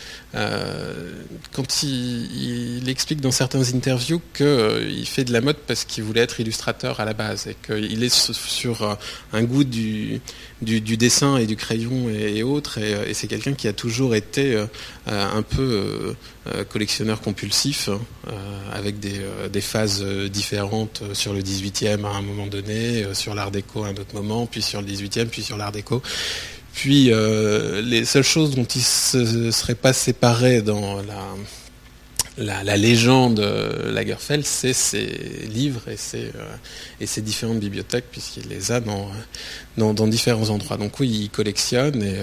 [SPEAKER 3] quand il, il, explique dans certaines interviews qu'il fait de la mode parce qu'il voulait être illustrateur à la base et qu'il est sur un goût du, du, dessin et du crayon et, autres. Et, c'est quelqu'un qui a toujours été un peu collectionneur compulsif, hein, avec des, des, phases différentes sur le 18e à un moment donné, sur l'art déco à un autre moment, puis sur le 18e, puis sur l'art déco. Puis les seules choses dont il ne se serait pas séparé dans la légende euh, Lagerfeld, c'est ses livres et ses, euh, différentes bibliothèques, puisqu'il les a dans, dans, différents endroits. Donc oui, il collectionne et,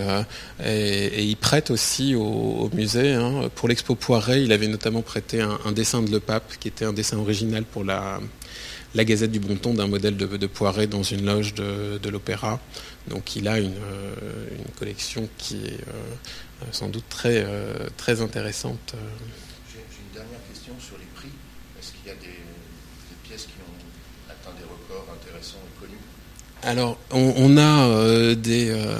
[SPEAKER 3] euh, il prête aussi au, musée. Hein. Pour l'expo Poiret, il avait notamment prêté un, dessin de Le Pape, qui était un dessin original pour la, la Gazette du Bonton d'un modèle de, de, Poiret dans une loge de, l'Opéra. Donc il a une, collection qui est sans doute très, très intéressante. Alors, on, a euh, des. Euh,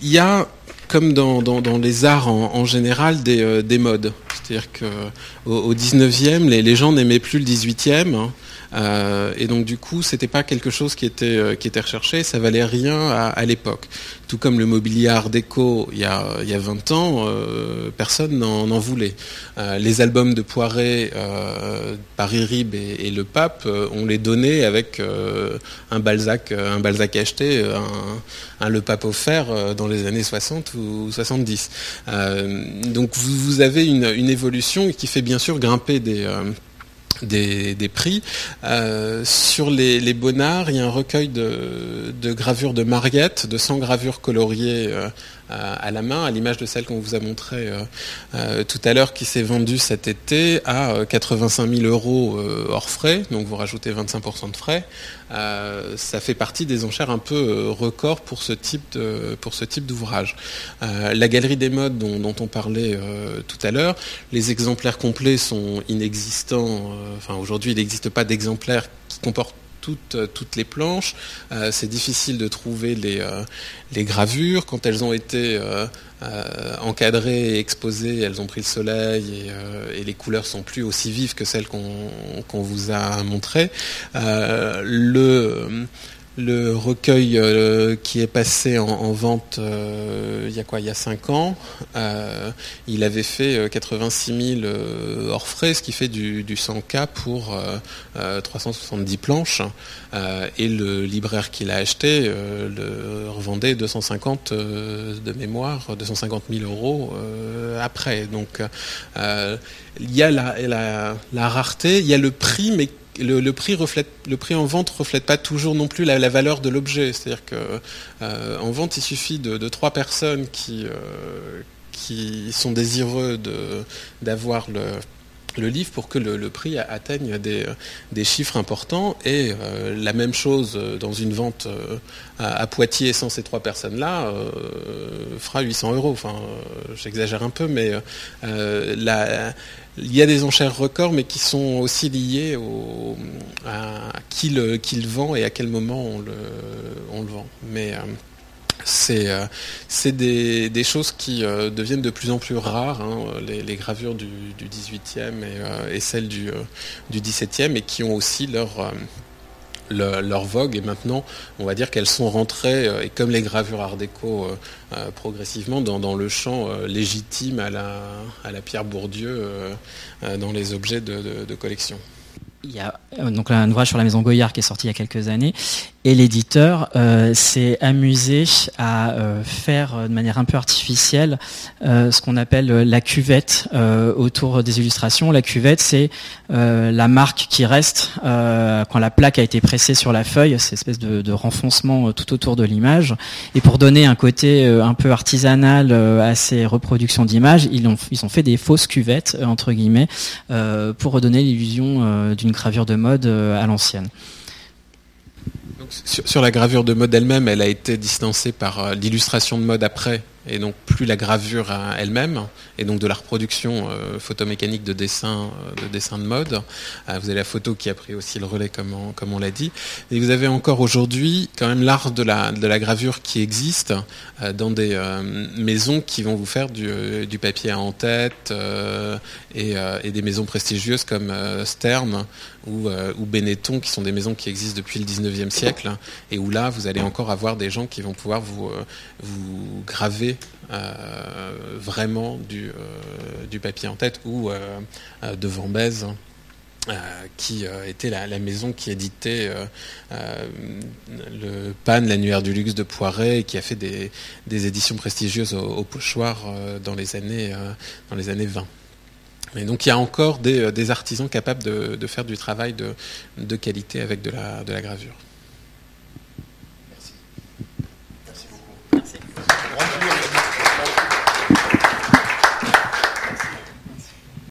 [SPEAKER 3] il y a, comme dans, les arts en, général, des, euh, des modes. C'est-à-dire qu'au au 19e, les, les gens n'aimaient plus le 18e. Euh, et donc du coup, c'était pas quelque chose qui était euh, qui était recherché, ça valait rien à, l'époque. Tout comme le mobilier art déco, il y a il y a 20 ans, euh, personne n'en voulait. les albums de Poiret, Paris Rib et, Le Pape, on les donnait avec un Balzac un Balzac acheté, un, Le Pape offert dans les années 60 ou 70. donc vous, avez une, évolution qui fait bien sûr grimper des des, prix. Euh, sur les, les, Bonnards, il y a un recueil de, gravures de Mariette, de 100 gravures coloriées euh, à la main, à l'image de celle qu'on vous a montrée euh, tout à l'heure, qui s'est vendue cet été à 85 000 euros hors frais, donc vous rajoutez 25% de frais. ça fait partie des enchères un peu record pour ce type d'ouvrage. la galerie des modes dont, dont on parlait tout à l'heure, les exemplaires complets sont inexistants enfin aujourd'hui il n'existe pas d'exemplaire qui comporte toutes, euh, toutes les planches. Euh, c'est difficile de trouver les, euh, les, gravures. Quand elles ont été encadrées et exposées, elles ont pris le soleil et, les couleurs sont plus aussi vives que celles qu'on vous a montrées. Le recueil euh, qui est passé en, vente euh, il y a quoi il y a 5 ans euh, il avait fait 86 000 hors frais ce qui fait du, 100K pour 370 planches. Et le libraire qui l'a acheté le revendait 250 de mémoire 250 000 euros après. Donc il y a la, la, rareté il y a le prix mais le, prix en vente reflète pas toujours non plus la, valeur de l'objet. C'est-à-dire que euh, en vente, il suffit de, trois personnes qui euh, qui sont désireux d'avoir le le livre pour que le, prix atteigne des, chiffres importants. Et euh, la même chose dans une vente à, Poitiers sans ces trois personnes-là fera 800 euros. Enfin, j'exagère un peu, mais il y a des enchères records, mais qui sont aussi liées à qui le, vend et à quel moment on le, on le vend. Mais euh, c'est euh, des, choses qui euh, deviennent de plus en plus rares, hein, les, gravures du, 18e et, celles du, du 17e, et qui ont aussi leur leur vogue et maintenant on va dire qu'elles sont rentrées et comme les gravures art déco euh, progressivement dans, le champ euh, légitime à la, à la Pierre Bourdieu euh, dans les objets de collection.
[SPEAKER 2] Il y a donc un ouvrage sur la maison Goyard qui est sorti il y a quelques années et l'éditeur euh, s'est amusé à euh, faire euh, de manière un peu artificielle ce qu'on appelle la cuvette autour des illustrations. La cuvette, c'est la marque qui reste quand la plaque a été pressée sur la feuille, cette espèce de, de renfoncement tout autour de l'image. Et pour donner un côté un peu artisanal à ces reproductions d'images, ils ont, ils ont fait des fausses cuvettes, entre guillemets, pour redonner l'illusion d'une gravure de mode à l'ancienne.
[SPEAKER 3] Sur, la gravure de mode elle-même, elle a été distancée par euh, l'illustration de mode après, et donc plus la gravure elle-même, et donc de la reproduction photomécanique de dessin, de dessin de mode. vous avez la photo qui a pris aussi le relais, comme on, l'a dit. Et vous avez encore aujourd'hui quand même l'art de la, de la gravure qui existe dans des maisons qui vont vous faire du, papier en tête et, des maisons prestigieuses comme Stern ou, Benetton, qui sont des maisons qui existent depuis le 19e siècle, et où là, vous allez encore avoir des gens qui vont pouvoir vous, euh, vous graver euh, vraiment du, euh, du, papier en tête, ou de Vambèze. qui était la, maison qui éditait le Pan, l'annuaire du luxe de Poiret, et qui a fait des, éditions prestigieuses au, pochoir dans, les années, dans les années 20. Et donc il y a encore des, artisans capables de, faire du travail de, qualité avec de la gravure.